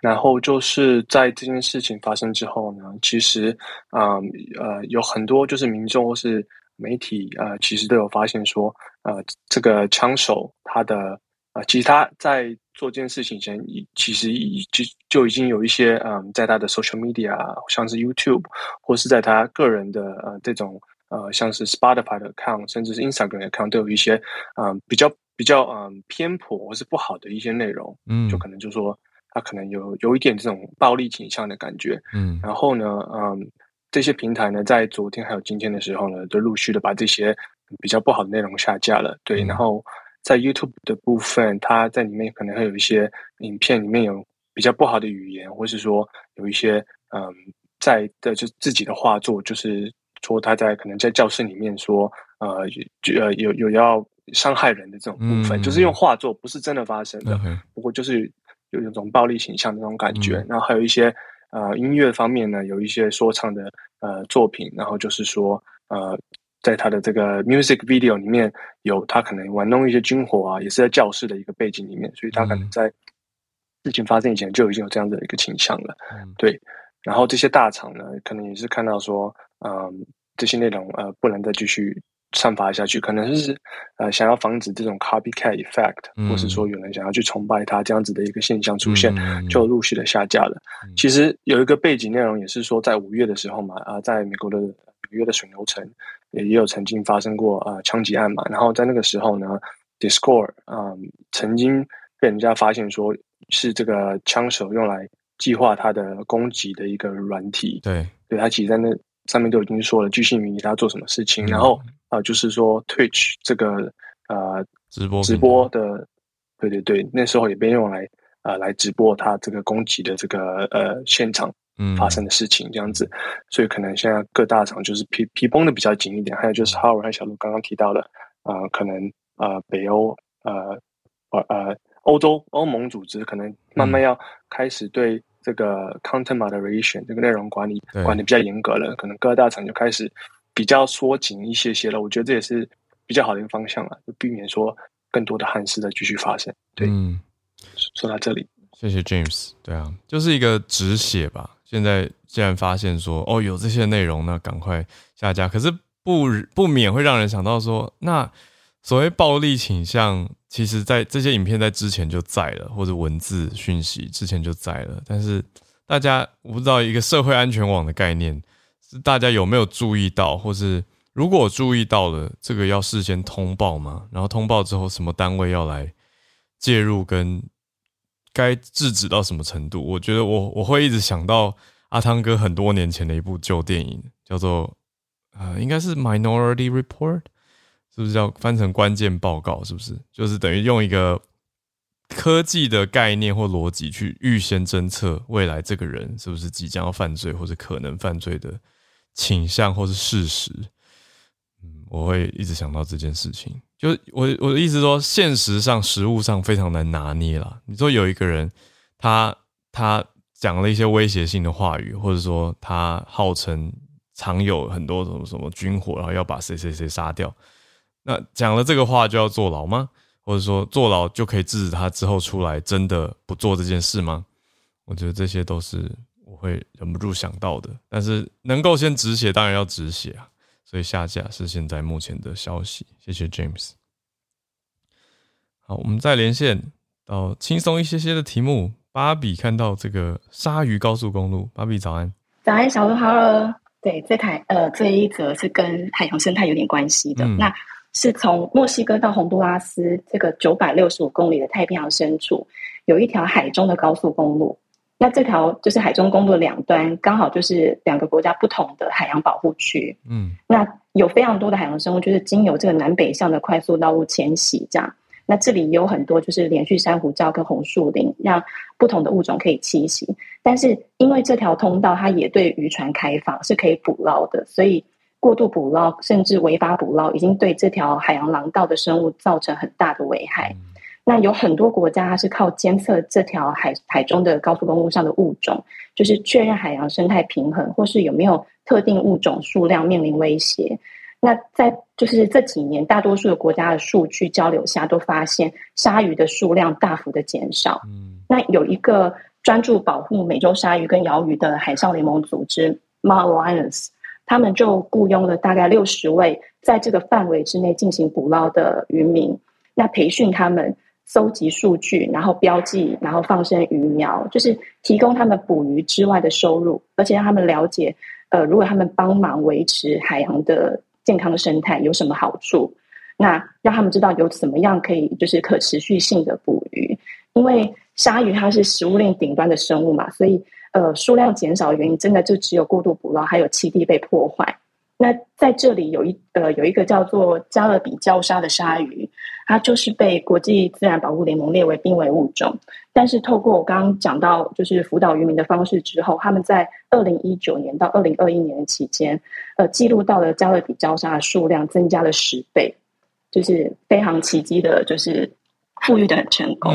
然后就是在这件事情发生之后呢，其实啊呃有很多就是民众或是媒体啊，其实都有发现说，呃，这个枪手他的啊，其实他在做这件事情前，其实已就就已经有一些嗯，在他的 social media，像是 YouTube 或是在他个人的呃这种。呃，像是 Spotify 的 account，甚至是 Instagram 的 account，都有一些嗯比较比较嗯偏颇或是不好的一些内容，嗯，就可能就说他可能有有一点这种暴力倾向的感觉，嗯，然后呢，嗯，这些平台呢，在昨天还有今天的时候呢，都陆续的把这些比较不好的内容下架了，对，然后在 YouTube 的部分，它在里面可能会有一些影片里面有比较不好的语言，或是说有一些嗯在的就自己的画作就是。说他在可能在教室里面说，呃，呃有有要伤害人的这种部分，就是用画作，不是真的发生的。不过就是有一种暴力形象的那种感觉。然后还有一些呃音乐方面呢，有一些说唱的呃作品。然后就是说呃，在他的这个 music video 里面有他可能玩弄一些军火啊，也是在教室的一个背景里面，所以他可能在事情发生以前就已经有这样的一个倾向了。对。然后这些大厂呢，可能也是看到说，嗯，这些内容呃不能再继续散发下去，可能是呃想要防止这种 copycat effect，或是说有人想要去崇拜他这样子的一个现象出现，就陆续的下架了。其实有一个背景内容也是说，在五月的时候嘛，啊，在美国的纽约的水牛城也也有曾经发生过啊枪击案嘛，然后在那个时候呢，Discord 啊曾经被人家发现说是这个枪手用来计划他的攻击的一个软体，对，对他其实在那上面都已经说了，巨细靡遗他做什么事情，然后。啊，就是说 Twitch 这个呃直播直播的，对对对，那时候也被用来呃来直播他这个攻击的这个呃现场发生的事情这样子，所以可能现在各大厂就是皮皮绷的比较紧一点，还有就是哈文和小鹿刚刚提到的啊，可能呃北欧呃呃欧洲欧盟组织可能慢慢要开始对这个 content moderation 这个内容管理管的比较严格了，可能各大厂就开始。比较缩紧一些些了，我觉得这也是比较好的一个方向了，就避免说更多的憾事的继续发生。对，嗯，说到这里，谢谢 James。对啊，就是一个止血吧。现在既然发现说哦有这些内容，那赶快下架。可是不不免会让人想到说，那所谓暴力倾向，其实在这些影片在之前就在了，或者文字讯息之前就在了。但是大家我不知道一个社会安全网的概念。是大家有没有注意到，或是如果注意到了，这个要事先通报吗？然后通报之后，什么单位要来介入，跟该制止到什么程度？我觉得我我会一直想到阿汤哥很多年前的一部旧电影，叫做呃，应该是《Minority Report》，是不是叫翻成关键报告？是不是就是等于用一个科技的概念或逻辑去预先侦测未来这个人是不是即将要犯罪或者可能犯罪的？倾向或是事实，嗯，我会一直想到这件事情。就我我的意思说，现实上、实物上非常难拿捏了。你说有一个人，他他讲了一些威胁性的话语，或者说他号称藏有很多什么什么军火，然后要把谁谁谁杀掉，那讲了这个话就要坐牢吗？或者说坐牢就可以制止他之后出来真的不做这件事吗？我觉得这些都是。我会忍不住想到的，但是能够先止血，当然要止血啊！所以下架是现在目前的消息。谢谢 James。好，我们再连线到轻松一些些的题目。芭比看到这个鲨鱼高速公路，芭比早安，早安，小鹿好了。对，这台呃这一则是跟海洋生态有点关系的，那是从墨西哥到洪都拉斯这个九百六十五公里的太平洋深处，有一条海中的高速公路。那这条就是海中公路的两端，刚好就是两个国家不同的海洋保护区。嗯，那有非常多的海洋生物，就是经由这个南北向的快速道路迁徙，这样。那这里有很多就是连续珊瑚礁跟红树林，让不同的物种可以栖息。但是因为这条通道它也对渔船开放，是可以捕捞的，所以过度捕捞甚至违法捕捞，已经对这条海洋廊道的生物造成很大的危害。那有很多国家是靠监测这条海海中的高速公路上的物种，就是确认海洋生态平衡，或是有没有特定物种数量面临威胁。那在就是这几年，大多数的国家的数据交流下，都发现鲨鱼的数量大幅的减少。嗯，那有一个专注保护美洲鲨鱼跟鳐鱼的海上联盟组织 Marlins，他们就雇佣了大概六十位在这个范围之内进行捕捞的渔民，那培训他们。搜集数据，然后标记，然后放生鱼苗，就是提供他们捕鱼之外的收入，而且让他们了解，呃，如果他们帮忙维持海洋的健康生态有什么好处，那让他们知道有怎么样可以就是可持续性的捕鱼，因为鲨鱼它是食物链顶端的生物嘛，所以呃数量减少的原因真的就只有过度捕捞，还有栖地被破坏。那在这里有一呃有一个叫做加勒比礁鲨的鲨鱼，它就是被国际自然保护联盟列为濒危物种。但是透过我刚刚讲到就是辅导渔民的方式之后，他们在二零一九年到二零二一年的期间，呃，记录到了加勒比礁鲨的数量增加了十倍，就是非常奇迹的，就是富裕的很成功。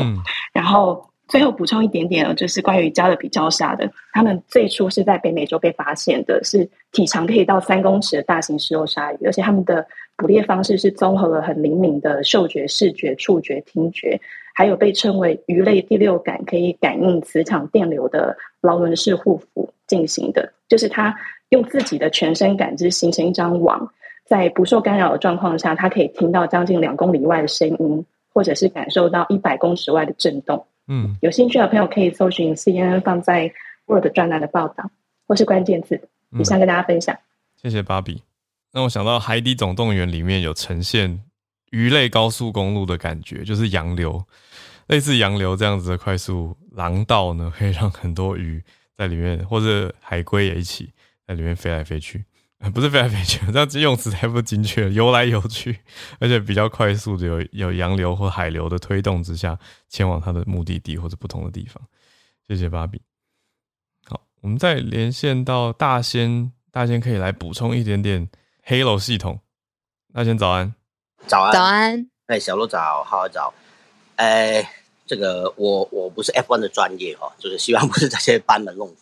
然后。最后补充一点点就是关于加勒比礁鲨的，它们最初是在北美洲被发现的，是体长可以到三公尺的大型食肉鲨鱼，而且它们的捕猎方式是综合了很灵敏的嗅觉、视觉、触觉、听觉，还有被称为鱼类第六感，可以感应磁场电流的劳伦式护符进行的，就是它用自己的全身感知形成一张网，在不受干扰的状况下，它可以听到将近两公里外的声音，或者是感受到一百公尺外的震动。嗯，有兴趣的朋友可以搜寻 CNN 放在 Word 专栏的报道，或是关键字，以上跟大家分享。谢谢芭比。那我想到《海底总动员》里面有呈现鱼类高速公路的感觉，就是洋流，类似洋流这样子的快速廊道呢，可以让很多鱼在里面，或者海龟也一起在里面飞来飞去。不是飞来飞去，这样用词太不精确，游来游去，而且比较快速的有有洋流或海流的推动之下，前往它的目的地或者不同的地方。谢谢芭比。好，我们再连线到大仙，大仙可以来补充一点点 Halo 系统。大仙早安，早安，早安。哎，小鹿早，好早。哎，这个我我不是 F1 的专业哦，就是希望不是这些班门弄斧。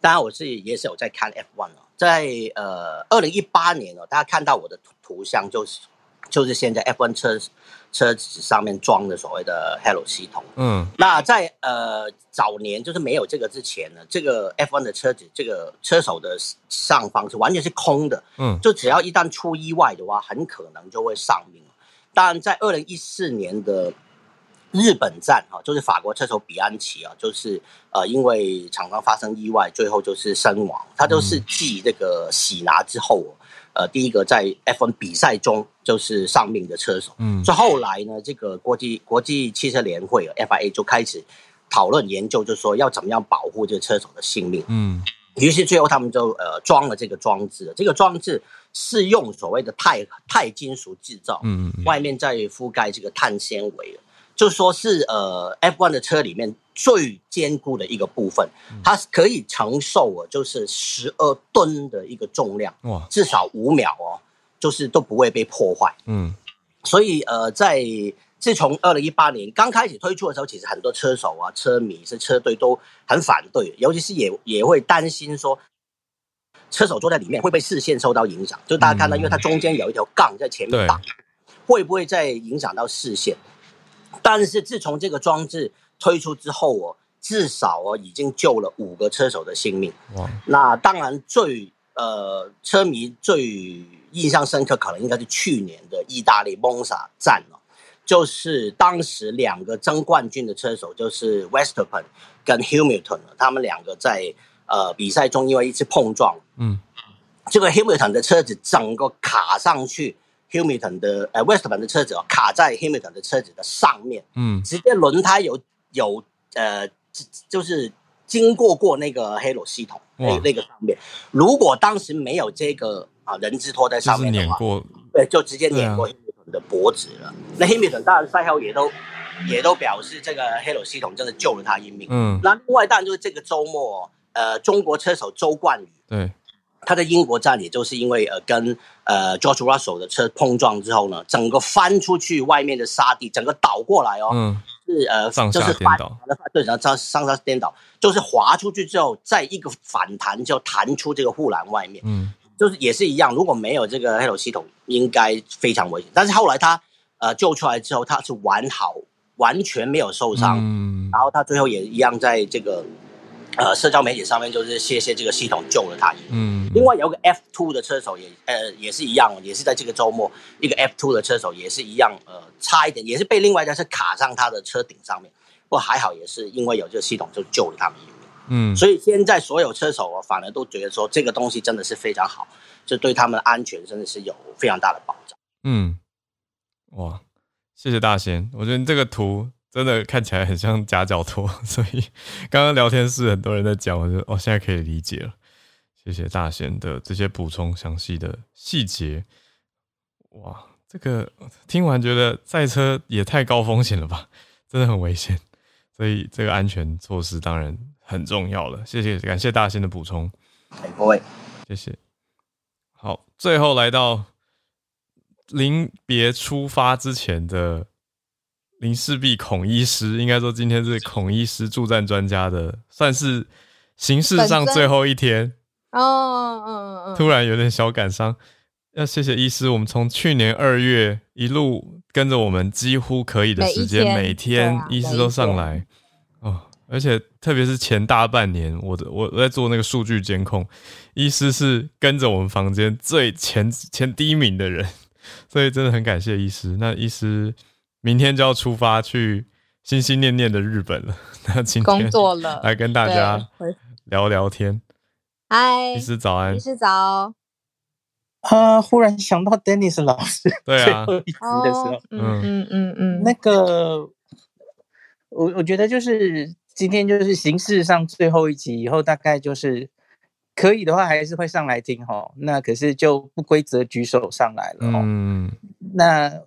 当然，我自己也是有在看 F1 哦。在呃，二零一八年哦，大家看到我的图图像，就是就是现在 F1 车车子上面装的所谓的 Hello 系统。嗯，那在呃早年就是没有这个之前呢，这个 F1 的车子，这个车手的上方是完全是空的。嗯，就只要一旦出意外的话，很可能就会丧命。当然，在二零一四年的。日本站啊，就是法国车手比安奇啊，就是呃，因为常常发生意外，最后就是身亡。他就是继这个喜拿之后，呃，第一个在 F1 比赛中就是丧命的车手。嗯，所以后来呢，这个国际国际汽车联会 FIA 就开始讨论研究，就说要怎么样保护这个车手的性命。嗯，于是最后他们就呃装了这个装置，这个装置是用所谓的钛钛金属制造，嗯嗯，外面再覆盖这个碳纤维。就说是呃，F1 的车里面最坚固的一个部分，它可以承受啊，就是十二吨的一个重量，哇，至少五秒哦，就是都不会被破坏。嗯，所以呃，在自从二零一八年刚开始推出的时候，其实很多车手啊、车迷是车队都很反对，尤其是也也会担心说，车手坐在里面会被视线受到影响。就大家看到，因为它中间有一条杠在前面挡，会不会再影响到视线？但是自从这个装置推出之后哦，至少哦已经救了五个车手的性命。哇！那当然最呃车迷最印象深刻，可能应该是去年的意大利蒙萨站了，就是当时两个争冠军的车手，就是 Western 跟 Hamilton，他们两个在呃比赛中因为一次碰撞，嗯，这个 Hamilton 的车子整个卡上去。Hamilton 的呃 Westman 的车子哦，卡在 Hamilton 的车子的上面，嗯，直接轮胎有有呃，就是经过过那个 Halo 系统那那个上面。如果当时没有这个啊人字拖在上面的话，对，就直接碾过 Hamilton 的脖子了。那 Hamilton 当然赛后也都也都表示，这个 Halo 系统真的救了他一命。嗯，那另外当然就是这个周末，呃，中国车手周冠宇，对。他在英国站，也就是因为呃跟呃 George Russell 的车碰撞之后呢，整个翻出去外面的沙地，整个倒过来哦，嗯，是呃上下颠倒，对，然后上上下颠倒，就是滑出去之后，再一个反弹就弹出这个护栏外面，嗯，就是也是一样，如果没有这个 Halo 系统，应该非常危险。但是后来他呃救出来之后，他是完好，完全没有受伤，嗯，然后他最后也一样在这个。呃，社交媒体上面就是谢谢这个系统救了他。嗯，另外有个 F two 的车手也呃也是一样，也是在这个周末，一个 F two 的车手也是一样，呃，差一点也是被另外一台车卡上他的车顶上面，不过还好也是因为有这个系统就救了他们一命。嗯，所以现在所有车手啊，反而都觉得说这个东西真的是非常好，就对他们的安全真的是有非常大的保障。嗯，哇，谢谢大仙，我觉得这个图。真的看起来很像夹脚拖，所以刚刚聊天室很多人在讲，我就哦现在可以理解了。谢谢大贤的这些补充详细的细节。哇，这个听完觉得赛车也太高风险了吧，真的很危险。所以这个安全措施当然很重要了。谢谢，感谢大仙的补充。不会，谢谢。好，最后来到临别出发之前的。林世璧孔医师，应该说今天是孔医师助战专家的，算是形式上最后一天。哦，嗯嗯，突然有点小感伤，要谢谢医师，我们从去年二月一路跟着我们，几乎可以的时间，每天医师都上来，哦，而且特别是前大半年，我的我我在做那个数据监控，医师是跟着我们房间最前前第一名的人，所以真的很感谢医师。那医师明天就要出发去心心念念的日本了，那今天工作了，来跟大家聊聊天。嗨，医师早安，医师早。啊，忽然想到 Dennis 老师对啊，最后一集的时候，嗯嗯。嗯嗯，那个我我觉得就是今天就是形式上最后一集以后，大概就是可以的话还是会上来听哈。那可是就不规则举手上来了哈。嗯，那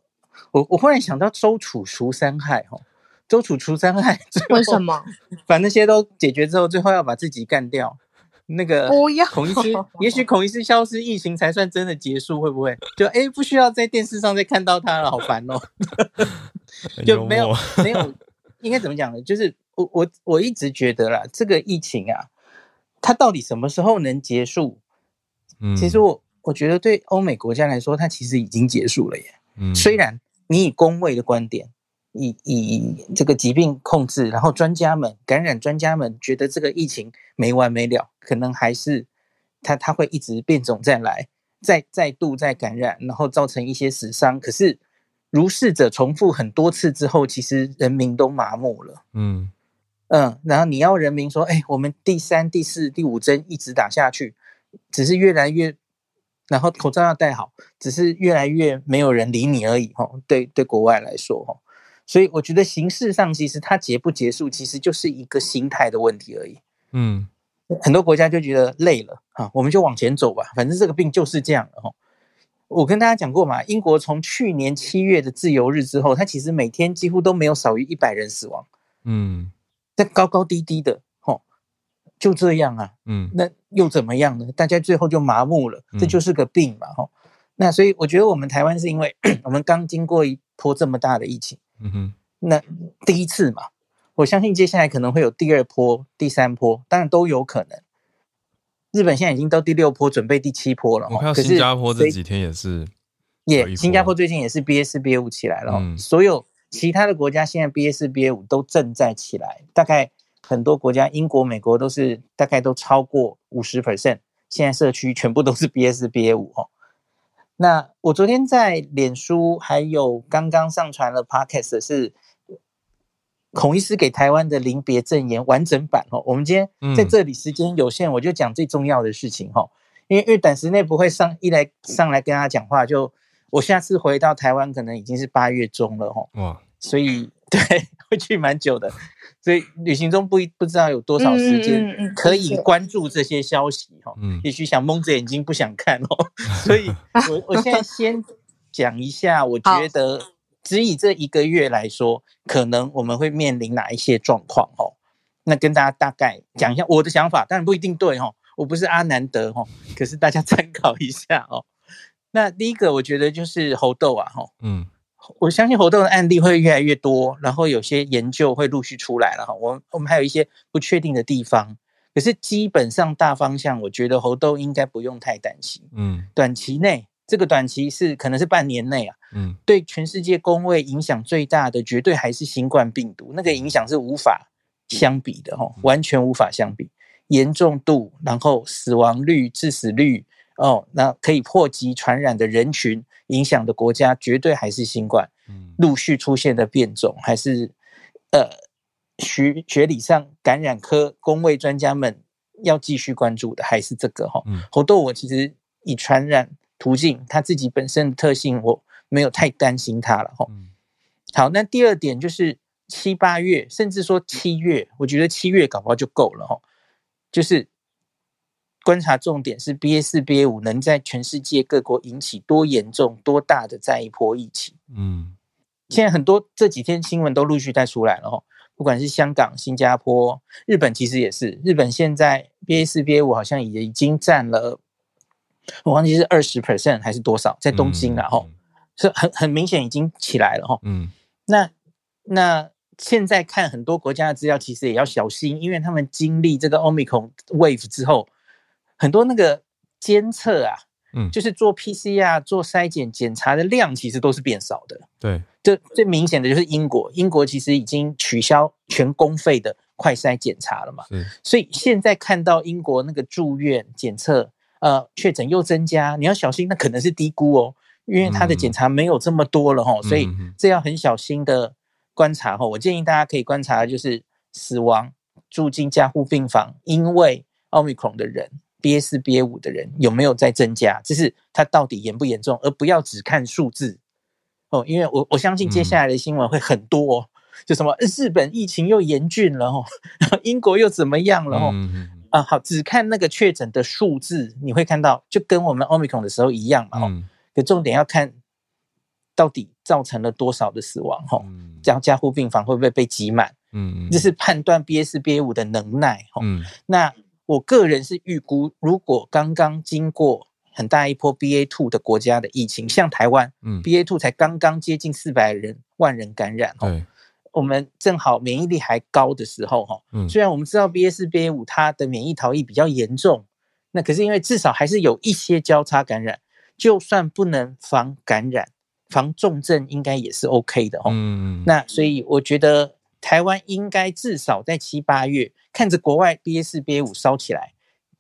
我我忽然想到周楚除三害哈，周楚除三害，为什么？把那些都解决之后，最后要把自己干掉。那个孔医师，也许孔医师消失，疫情才算真的结束，会不会？就哎，不需要在电视上再看到他了，好烦哦。就没有没有，应该怎么讲呢？就是我我我一直觉得啦，这个疫情啊，它到底什么时候能结束？嗯，其实我我觉得对欧美国家来说，它其实已经结束了耶。嗯，虽然你以工位的观点。以以这个疾病控制，然后专家们、感染专家们觉得这个疫情没完没了，可能还是它它会一直变种再来，再再度再感染，然后造成一些死伤。可是如是者重复很多次之后，其实人民都麻木了。嗯嗯，然后你要人民说，哎，我们第三、第四、第五针一直打下去，只是越来越，然后口罩要戴好，只是越来越没有人理你而已。哈，对对，国外来说，哈。所以我觉得形式上其实它结不结束，其实就是一个心态的问题而已。嗯，很多国家就觉得累了啊，我们就往前走吧，反正这个病就是这样的哈。我跟大家讲过嘛，英国从去年七月的自由日之后，它其实每天几乎都没有少于一百人死亡。嗯，在高高低低的哈，就这样啊。嗯，那又怎么样呢？大家最后就麻木了，这就是个病嘛哈。那所以我觉得我们台湾是因为 我们刚经过一波这么大的疫情。嗯哼，那第一次嘛，我相信接下来可能会有第二波、第三波，当然都有可能。日本现在已经到第六波，准备第七波了。我看新加坡这几天也是，也新加坡最近也是 B A 四、B A 五起来了。所有其他的国家现在 B A 四、B A 五都正在起来，大概很多国家，英国、美国都是大概都超过五十 percent。现在社区全部都是 B A 四、B A 五哦。那我昨天在脸书还有刚刚上传了 podcast 是孔医师给台湾的临别赠言完整版哦。我们今天在这里时间有限，我就讲最重要的事情哈。因为因为短时内不会上一来上来跟他讲话，就我下次回到台湾可能已经是八月中了哦。哇，所以对会去蛮久的。所以旅行中不不知道有多少时间可以关注这些消息哈，嗯也许想蒙着眼睛不想看哦。所以我我现在 先讲一下，我觉得只以这一个月来说，可能我们会面临哪一些状况哦。那跟大家大概讲一下我的想法，当然不一定对哦，我不是阿南德哦，可是大家参考一下哦。那第一个我觉得就是猴痘啊哈，嗯。我相信活动的案例会越来越多，然后有些研究会陆续出来了哈。我我们还有一些不确定的地方，可是基本上大方向，我觉得猴痘应该不用太担心。嗯，短期内这个短期是可能是半年内啊。嗯，对全世界工位影响最大的，绝对还是新冠病毒，那个影响是无法相比的哈，完全无法相比，严重度，然后死亡率、致死率。哦，那可以破及传染的人群，影响的国家绝对还是新冠，陆续出现的变种，还是呃学学理上感染科工位专家们要继续关注的，还是这个哈。猴痘我其实以传染途径，它自己本身的特性，我没有太担心它了哈。好，那第二点就是七八月，甚至说七月，我觉得七月搞不好就够了哈，就是。观察重点是 B A 四、B A 五能在全世界各国引起多严重、多大的再一波疫情。嗯，现在很多这几天新闻都陆续在出来了哈，不管是香港、新加坡、日本，其实也是。日本现在 B A 四、B A 五好像也已经占了，我忘记是二十 percent 还是多少，在东京然后是很很明显已经起来了哈。嗯，那那现在看很多国家的资料，其实也要小心，因为他们经历这个 Omicron wave 之后。很多那个监测啊，嗯，就是做 PCR 做筛检检查的量其实都是变少的。对，这最明显的就是英国，英国其实已经取消全公费的快筛检查了嘛。所以现在看到英国那个住院检测，呃，确诊又增加，你要小心，那可能是低估哦，因为他的检查没有这么多了哈，所以这要很小心的观察哈。我建议大家可以观察，就是死亡、住进加护病房，因为奥密克戎的人。B 四 B 五的人有没有在增加？就是它到底严不严重，而不要只看数字哦。因为我我相信接下来的新闻会很多，就什么日本疫情又严峻了哦，英国又怎么样了哦？啊，好，只看那个确诊的数字，你会看到就跟我们 Omicron 的时候一样嘛。哦，可重点要看到底造成了多少的死亡哦，这样加护病房会不会被挤满？嗯，这是判断 B S B A 五的能耐哦。嗯，那。我个人是预估，如果刚刚经过很大一波 BA two 的国家的疫情，像台湾，嗯，BA two 才刚刚接近四百人万人感染，对，我们正好免疫力还高的时候，哈，嗯，虽然我们知道 BA 四、BA 五它的免疫逃逸比较严重，那可是因为至少还是有一些交叉感染，就算不能防感染、防重症，应该也是 OK 的，哦，嗯，那所以我觉得。台湾应该至少在七八月看着国外 B A 四 B A 五烧起来，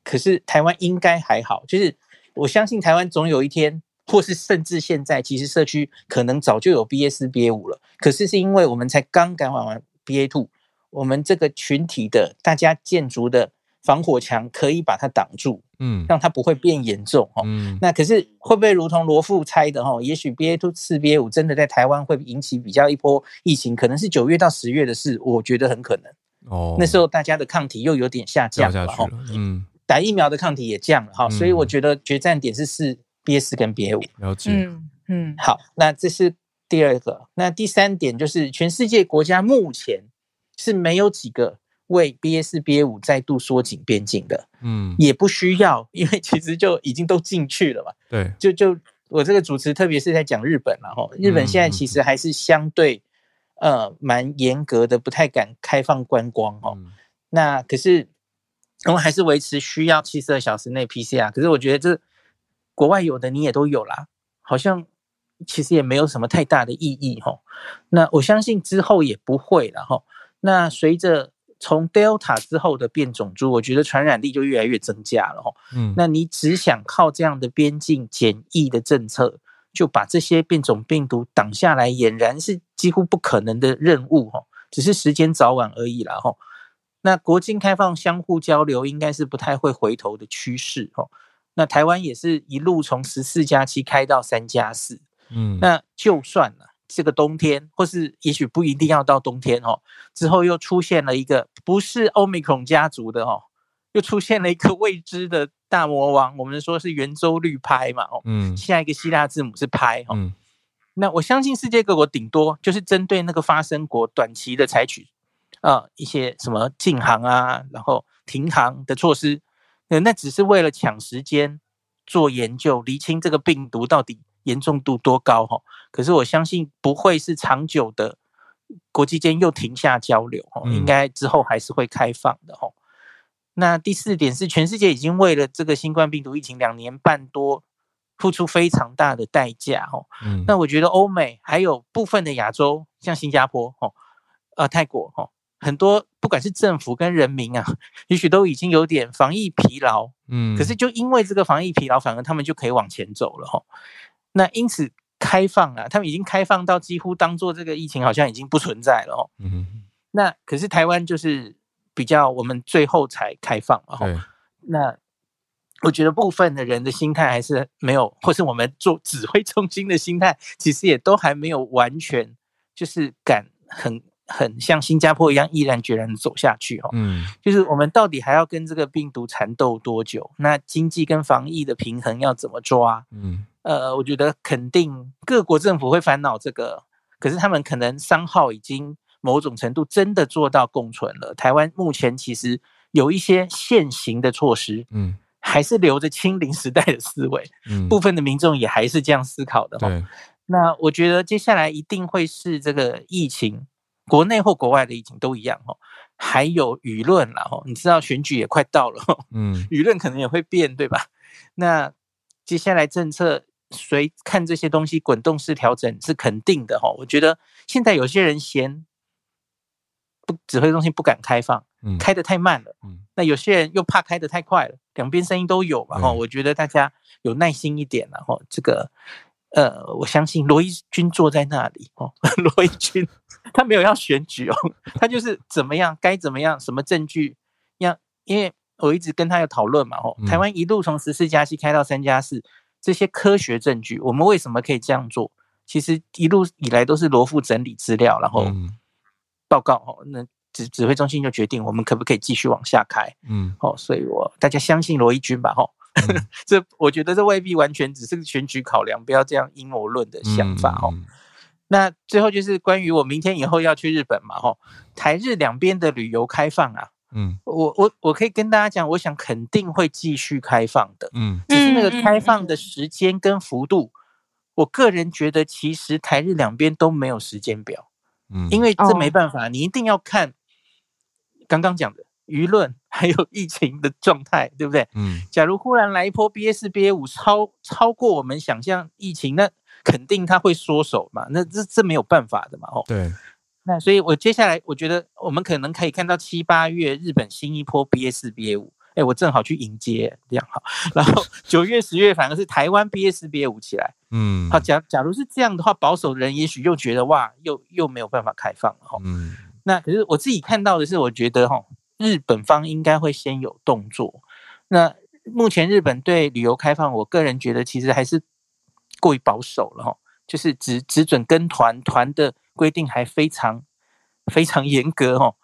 可是台湾应该还好。就是我相信台湾总有一天，或是甚至现在，其实社区可能早就有 B A 四 B A 五了。可是是因为我们才刚感染完 B A two，我们这个群体的大家建筑的。防火墙可以把它挡住，嗯，让它不会变严重，哦，嗯，那可是会不会如同罗富猜的，哈，也许 B A two 四 B A 五真的在台湾会引起比较一波疫情，可能是九月到十月的事，我觉得很可能，哦，那时候大家的抗体又有点下降了，哈，嗯，打疫苗的抗体也降了，哈，所以我觉得决战点是四 B A 四跟 B A 五，了解，嗯嗯，好，那这是第二个，那第三点就是全世界国家目前是没有几个。为 B A 四 B A 五再度缩紧边境的，嗯，也不需要，因为其实就已经都进去了嘛。对，就就我这个主持，特别是在讲日本了哈。日本现在其实还是相对呃蛮严格的，不太敢开放观光哈。那可是我们还是维持需要七十二小时内 P C R。可是我觉得这国外有的你也都有啦，好像其实也没有什么太大的意义哈。那我相信之后也不会了哈。那随着从 Delta 之后的变种株，我觉得传染力就越来越增加了哈。嗯，那你只想靠这样的边境检疫的政策，就把这些变种病毒挡下来，俨然是几乎不可能的任务哈。只是时间早晚而已啦哈。那国境开放、相互交流，应该是不太会回头的趋势哈。那台湾也是一路从十四加七开到三加四，嗯，那就算了。这个冬天，或是也许不一定要到冬天哦，之后又出现了一个不是欧米孔家族的哦，又出现了一个未知的大魔王，我们说是圆周率拍嘛哦，嗯，下一个希腊字母是拍哦，那我相信世界各国顶多就是针对那个发生国短期的采取啊一些什么禁航啊，然后停航的措施，那那只是为了抢时间做研究，厘清这个病毒到底。严重度多高哈？可是我相信不会是长久的，国际间又停下交流哈，应该之后还是会开放的哈。那第四点是，全世界已经为了这个新冠病毒疫情两年半多，付出非常大的代价哈。嗯，那我觉得欧美还有部分的亚洲，像新加坡哈，呃泰国哈，很多不管是政府跟人民啊，也许都已经有点防疫疲劳。嗯，可是就因为这个防疫疲劳，反而他们就可以往前走了哈。那因此开放啊，他们已经开放到几乎当做这个疫情好像已经不存在了哦。嗯那可是台湾就是比较我们最后才开放嘛。对。那我觉得部分的人的心态还是没有，或是我们做指挥中心的心态，其实也都还没有完全就是敢很很像新加坡一样毅然决然的走下去哦。嗯。就是我们到底还要跟这个病毒缠斗多久？那经济跟防疫的平衡要怎么抓？嗯。呃，我觉得肯定各国政府会烦恼这个，可是他们可能商号已经某种程度真的做到共存了。台湾目前其实有一些现行的措施，嗯，还是留着清零时代的思维，嗯，部分的民众也还是这样思考的。哈，那我觉得接下来一定会是这个疫情，国内或国外的疫情都一样哦，还有舆论了哦，你知道选举也快到了，嗯，舆论可能也会变，对吧？那接下来政策。随看这些东西滚动式调整是肯定的哈，我觉得现在有些人嫌不指挥中心不敢开放，开的太慢了，嗯，那有些人又怕开的太快了，两边声音都有嘛，哈，我觉得大家有耐心一点，然后这个，呃，我相信罗伊军坐在那里，哦，罗伊军他没有要选举哦，他就是怎么样该怎么样，什么证据要，因为我一直跟他有讨论嘛，哦，台湾一路从十四加七开到三加四，这些科学证据，我们为什么可以这样做？其实一路以来都是罗富整理资料，然后。报告哦，那指指挥中心就决定我们可不可以继续往下开，嗯，哦，所以我大家相信罗一军吧，哈，这我觉得这未必完全只是选举考量，不要这样阴谋论的想法，哈。那最后就是关于我明天以后要去日本嘛，哈，台日两边的旅游开放啊，嗯，我我我可以跟大家讲，我想肯定会继续开放的，嗯，只是那个开放的时间跟幅度，我个人觉得其实台日两边都没有时间表。嗯，因为这没办法，你一定要看刚刚讲的舆论还有 疫情的状态，对不对？嗯，假如忽然来一波 B S B A 五超超过我们想象疫情，那肯定他会缩手嘛，那这这没有办法的嘛，哦，对，那所以我接下来我觉得我们可能可以看到七八月日本新一波 B S B A 五。哎，我正好去迎接，这样哈。然后 九月、十月反而是台湾 B S B A 五起来，嗯，好。假假如是这样的话，保守的人也许又觉得哇，又又没有办法开放了哈。嗯，那可是我自己看到的是，我觉得哈，日本方应该会先有动作。那目前日本对旅游开放，我个人觉得其实还是过于保守了哈，就是只只准跟团，团的规定还非常非常严格哦。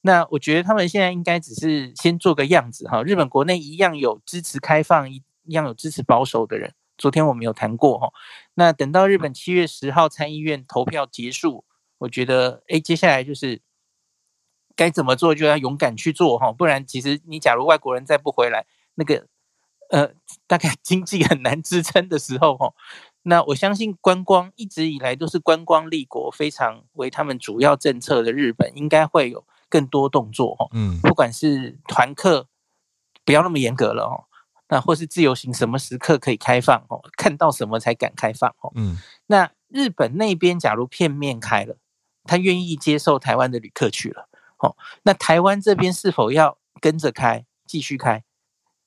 那我觉得他们现在应该只是先做个样子哈。日本国内一样有支持开放，一一样有支持保守的人。昨天我们有谈过哈。那等到日本七月十号参议院投票结束，我觉得哎，接下来就是该怎么做就要勇敢去做哈。不然，其实你假如外国人再不回来，那个呃，大概经济很难支撑的时候哈。那我相信观光一直以来都是观光立国，非常为他们主要政策的日本，应该会有。更多动作哦，嗯，不管是团客不要那么严格了哦，那或是自由行什么时刻可以开放哦，看到什么才敢开放哦，嗯，那日本那边假如片面开了，他愿意接受台湾的旅客去了，哦，那台湾这边是否要跟着开，继续开，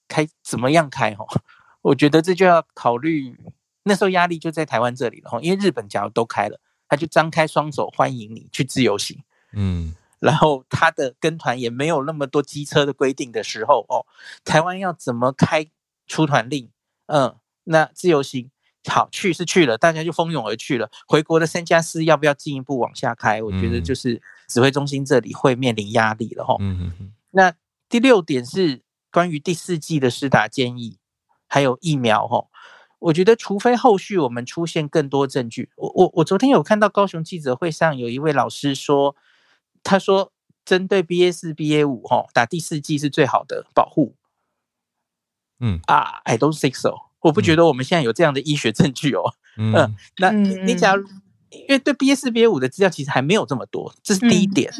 开怎么样开哦？我觉得这就要考虑，那时候压力就在台湾这里了哈，因为日本假如都开了，他就张开双手欢迎你去自由行，嗯。然后他的跟团也没有那么多机车的规定的时候哦，台湾要怎么开出团令？嗯，那自由行好去是去了，大家就蜂拥而去了。回国的三加四要不要进一步往下开？我觉得就是指挥中心这里会面临压力了哈。嗯嗯那第六点是关于第四季的施打建议，还有疫苗哈。我觉得除非后续我们出现更多证据，我我我昨天有看到高雄记者会上有一位老师说。他说：“针对 B A 四、B A 五，哈，打第四剂是最好的保护。”嗯啊，I don't think so。我不觉得我们现在有这样的医学证据哦。嗯，那你假如因为对 B A 四、B A 五的资料其实还没有这么多，这是第一点。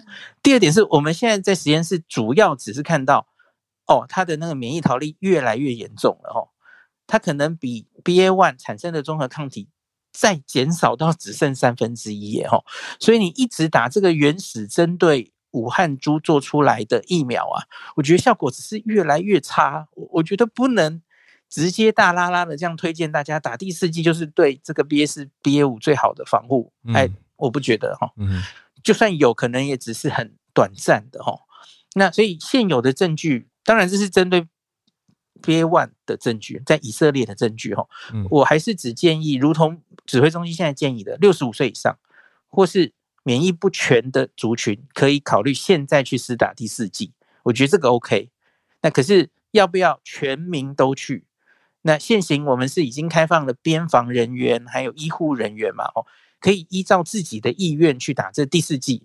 第二点是我们现在在实验室主要只是看到，哦，他的那个免疫逃力越来越严重了，哦，它可能比 B A one 产生的综合抗体。再减少到只剩三分之一耶哈，所以你一直打这个原始针对武汉猪做出来的疫苗啊，我觉得效果只是越来越差。我我觉得不能直接大拉拉的这样推荐大家打第四剂，就是对这个 B S B A 五最好的防护。哎，我不觉得哈，嗯，就算有可能也只是很短暂的哈。那所以现有的证据，当然这是针对。A one 的证据，在以色列的证据哈，我还是只建议，如同指挥中心现在建议的，六十五岁以上或是免疫不全的族群，可以考虑现在去施打第四剂。我觉得这个 OK。那可是要不要全民都去？那现行我们是已经开放了边防人员还有医护人员嘛？哦，可以依照自己的意愿去打这第四剂。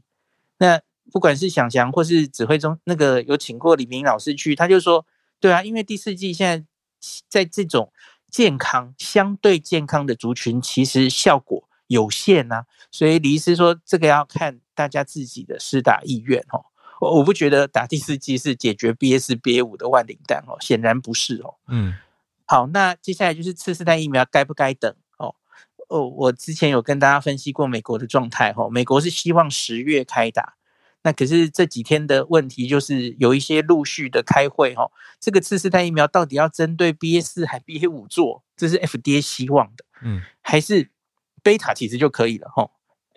那不管是想翔或是指挥中那个有请过李明老师去，他就说。对啊，因为第四季现在在这种健康相对健康的族群，其实效果有限呐，所以李医师说这个要看大家自己的施打意愿哦。我我不觉得打第四季是解决 B S B A 五的万灵丹哦，显然不是哦。嗯，好，那接下来就是次世代疫苗该不该等哦？哦，我之前有跟大家分析过美国的状态哦，美国是希望十月开打，那可是这几天的问题就是有一些陆续的开会哈，这个次世代疫苗到底要针对 BA 四还 BA 五做，这是 FDA 希望的，嗯，还是贝塔其实就可以了哈，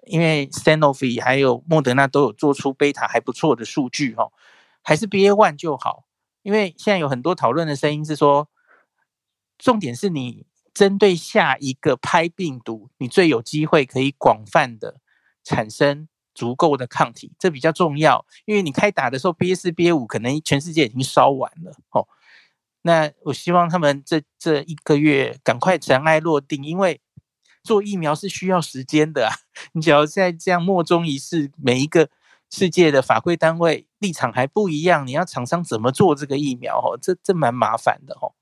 因为 Sanofi 还有莫德纳都有做出贝塔还不错的数据哈，还是 BA one 就好，因为现在有很多讨论的声音是说，重点是你针对下一个拍病毒，你最有机会可以广泛的产生。足够的抗体，这比较重要，因为你开打的时候，B 四、B 五可能全世界已经烧完了哦。那我希望他们这这一个月赶快尘埃落定，因为做疫苗是需要时间的啊。你只要在这样莫衷一是，每一个世界的法规单位立场还不一样，你要厂商怎么做这个疫苗？哦，这这蛮麻烦的哦。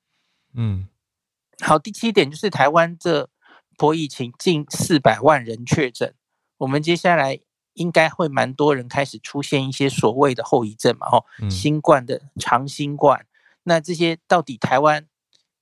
嗯，好，第七点就是台湾这波疫情近四百万人确诊，我们接下来。应该会蛮多人开始出现一些所谓的后遗症嘛，吼，新冠的长新冠，那这些到底台湾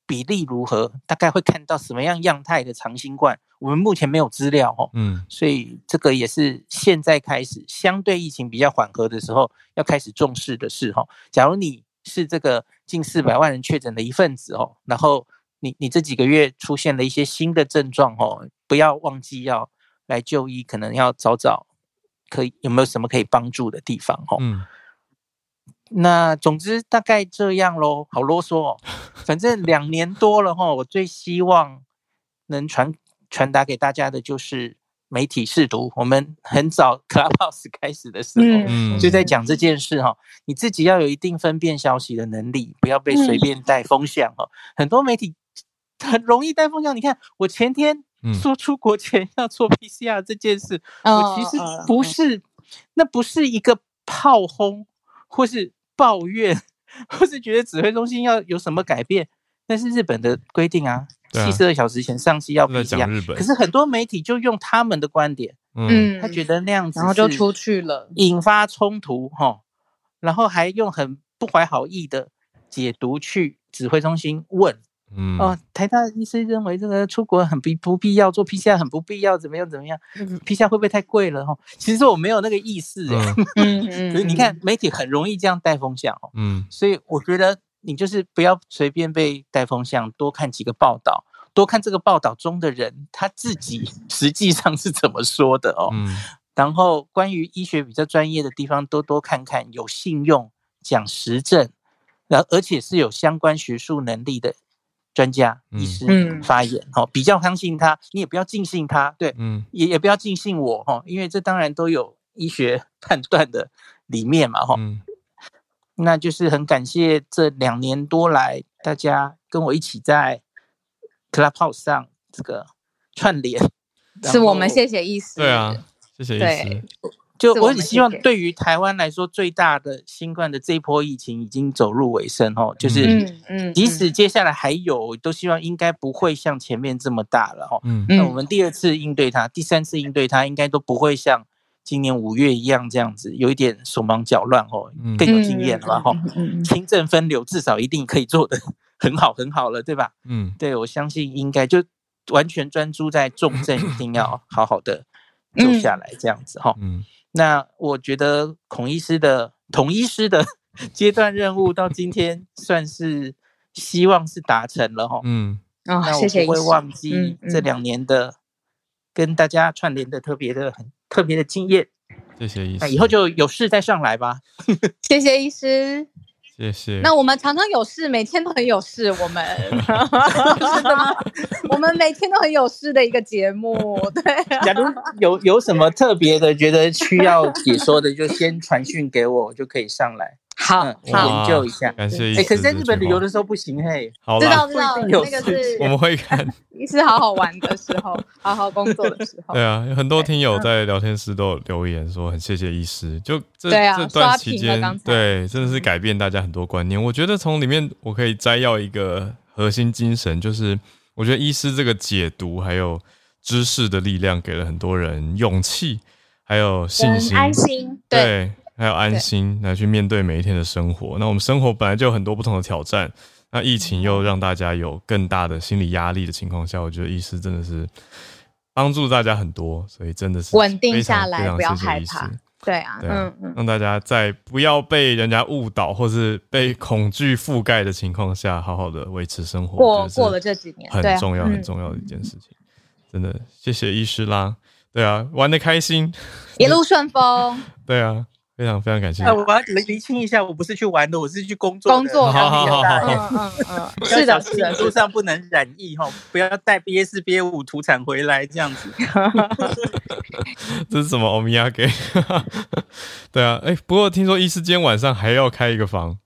比例如何？大概会看到什么样样态的长新冠？我们目前没有资料，吼，嗯，所以这个也是现在开始相对疫情比较缓和的时候要开始重视的事，吼。假如你是这个近四百万人确诊的一份子，哦，然后你你这几个月出现了一些新的症状，哦，不要忘记要来就医，可能要早早。可以有没有什么可以帮助的地方？哦，嗯，那总之大概这样喽，好啰嗦哦。反正两年多了哈，我最希望能传传达给大家的就是媒体试读。我们很早 Clubhouse 开始的时候，就在讲这件事哈。你自己要有一定分辨消息的能力，不要被随便带风向哈。很多媒体很容易带风向，你看我前天。说出国前要做 PCR 这件事，我其实不是，那不是一个炮轰，或是抱怨，或是觉得指挥中心要有什么改变，那是日本的规定啊，七十二小时前上机要 PCR。可是很多媒体就用他们的观点，嗯，他觉得那样子，然后就出去了，引发冲突哈，然后还用很不怀好意的解读去指挥中心问。嗯哦，台大医生认为这个出国很不不必要做 PCR 很不必要，怎么样怎么样？PCR 会不会太贵了哈？其实我没有那个意思哎，嗯嗯，所以你看媒体很容易这样带风向哦，嗯，所以我觉得你就是不要随便被带风向，多看几个报道，多看这个报道中的人他自己 实际上是怎么说的哦，嗯，然后关于医学比较专业的地方，多多看看有信用、讲实证，然后而且是有相关学术能力的。专家、医师发言，哦，比较相信他，你也不要尽信他，对，嗯，也也不要尽信我，哈，因为这当然都有医学判断的里面嘛，哈，嗯，那就是很感谢这两年多来大家跟我一起在 Clubhouse 上这个串联，是我们谢谢医师，对啊，谢谢医师。就我很希望，对于台湾来说，最大的新冠的这一波疫情已经走入尾声哦。就是，嗯，即使接下来还有，都希望应该不会像前面这么大了哦。嗯，那我们第二次应对它，第三次应对它，应该都不会像今年五月一样这样子，有一点手忙脚乱哦。更有经验了吧？哈，轻症分流至少一定可以做的 很好很好了，对吧？嗯，对我相信应该就完全专注在重症，一定要好好的做下来这样子哈。嗯。那我觉得孔医师的统医师的 阶段任务到今天算是希望是达成了哈。嗯，那我不会忘记这两年的跟大家串联的特别的很特别的经验。谢谢医师。那以后就有事再上来吧。谢谢医师。谢谢。那我们常常有事，每天都很有事。我们，我们每天都很有事的一个节目。对，假如有有什么特别的，觉得需要解说的，就先传讯给我，我就可以上来。好，研究一下。感谢。哎，可是在日本旅游的时候不行嘿。好，知道知道，那个是我们会看。是好好玩的时候，好好工作的时候。对啊，有很多听友在聊天室都有留言说很谢谢医师，就这这段期间，对，真的是改变大家很多观念。我觉得从里面我可以摘要一个核心精神，就是我觉得医师这个解读还有知识的力量，给了很多人勇气，还有信心、安心，对。还有安心来去面对每一天的生活。那我们生活本来就有很多不同的挑战，那疫情又让大家有更大的心理压力的情况下，我觉得医师真的是帮助大家很多，所以真的是稳定下来，不要害怕。对啊，嗯嗯，让大家在不要被人家误导或是被恐惧覆盖的情况下，好好的维持生活。过过了这几年，很重要很重要的一件事情。真的，谢谢医师啦。对啊，玩的开心，一路顺风。对啊。非常非常感谢。我要厘厘清一下，我不是去玩的，我是去工作。工作，好好好，嗯嗯嗯，是的，是的，路上不能染疫哈，不要带 B S B 五土产回来这样子。这是什么欧米亚给？对啊，哎，不过听说医师今天晚上还要开一个房。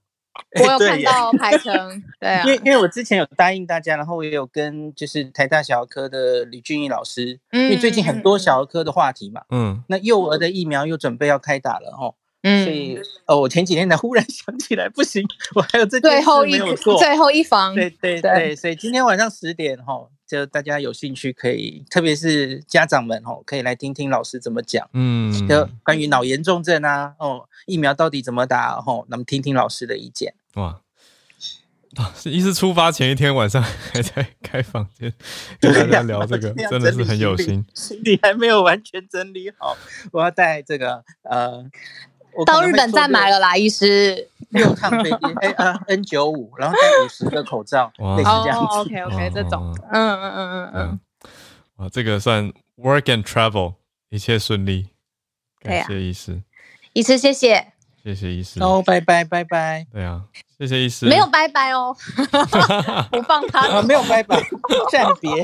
我有看到排程，对啊，因为因为我之前有答应大家，然后我也有跟就是台大小儿科的李俊义老师，因为最近很多小儿科的话题嘛，嗯，那幼儿的疫苗又准备要开打了哈。嗯，所以哦，我前几天才忽然想起来，不行，我还有这件事没有做，最后一房，对对对，所以今天晚上十点哈，就大家有兴趣可以，特别是家长们哈，可以来听听老师怎么讲，嗯，就关于脑炎重症啊，哦，疫苗到底怎么打哈，那么听听老师的意见。哇，是医师出发前一天晚上还在开房间跟大家聊这个，真的是很有心，你还没有完全整理好，我要带这个呃。到日本再买了啦，医师。六趟飞机，哎啊，N 九五，然后带五十个口罩，类似这样子。OK OK，这种，嗯嗯嗯嗯嗯，啊，这个算 work and travel，一切顺利，感谢医师，医师谢谢，谢谢医师，哦，拜拜拜拜，对啊，谢谢医师，没有拜拜哦，不放他，没有拜拜，暂别。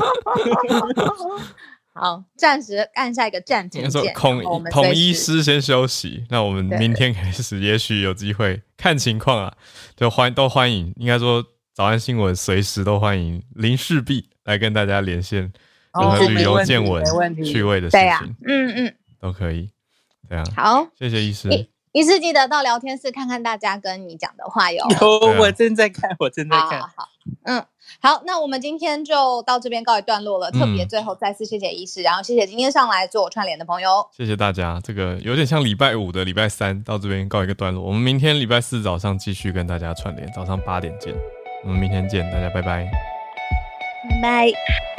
好，暂时按下一个暂停键。孔孔医师先休息，那我们明天开始，也许有机会看情况啊，就欢都欢迎。应该说早安新闻随时都欢迎林世璧来跟大家连线，任何旅游见闻、趣味的事情，嗯嗯，都可以。对啊，好，谢谢医师。一次记得到聊天室看看大家跟你讲的话哟。有，我正在看，我正在看。好，嗯，好，那我们今天就到这边告一段落了。特别最后再次谢谢医师，然后谢谢今天上来做我串联的朋友。谢谢大家，这个有点像礼拜五的礼拜三到这边告一个段落。我们明天礼拜四早上继续跟大家串联，早上八点见。我们明天见，大家拜拜。拜拜。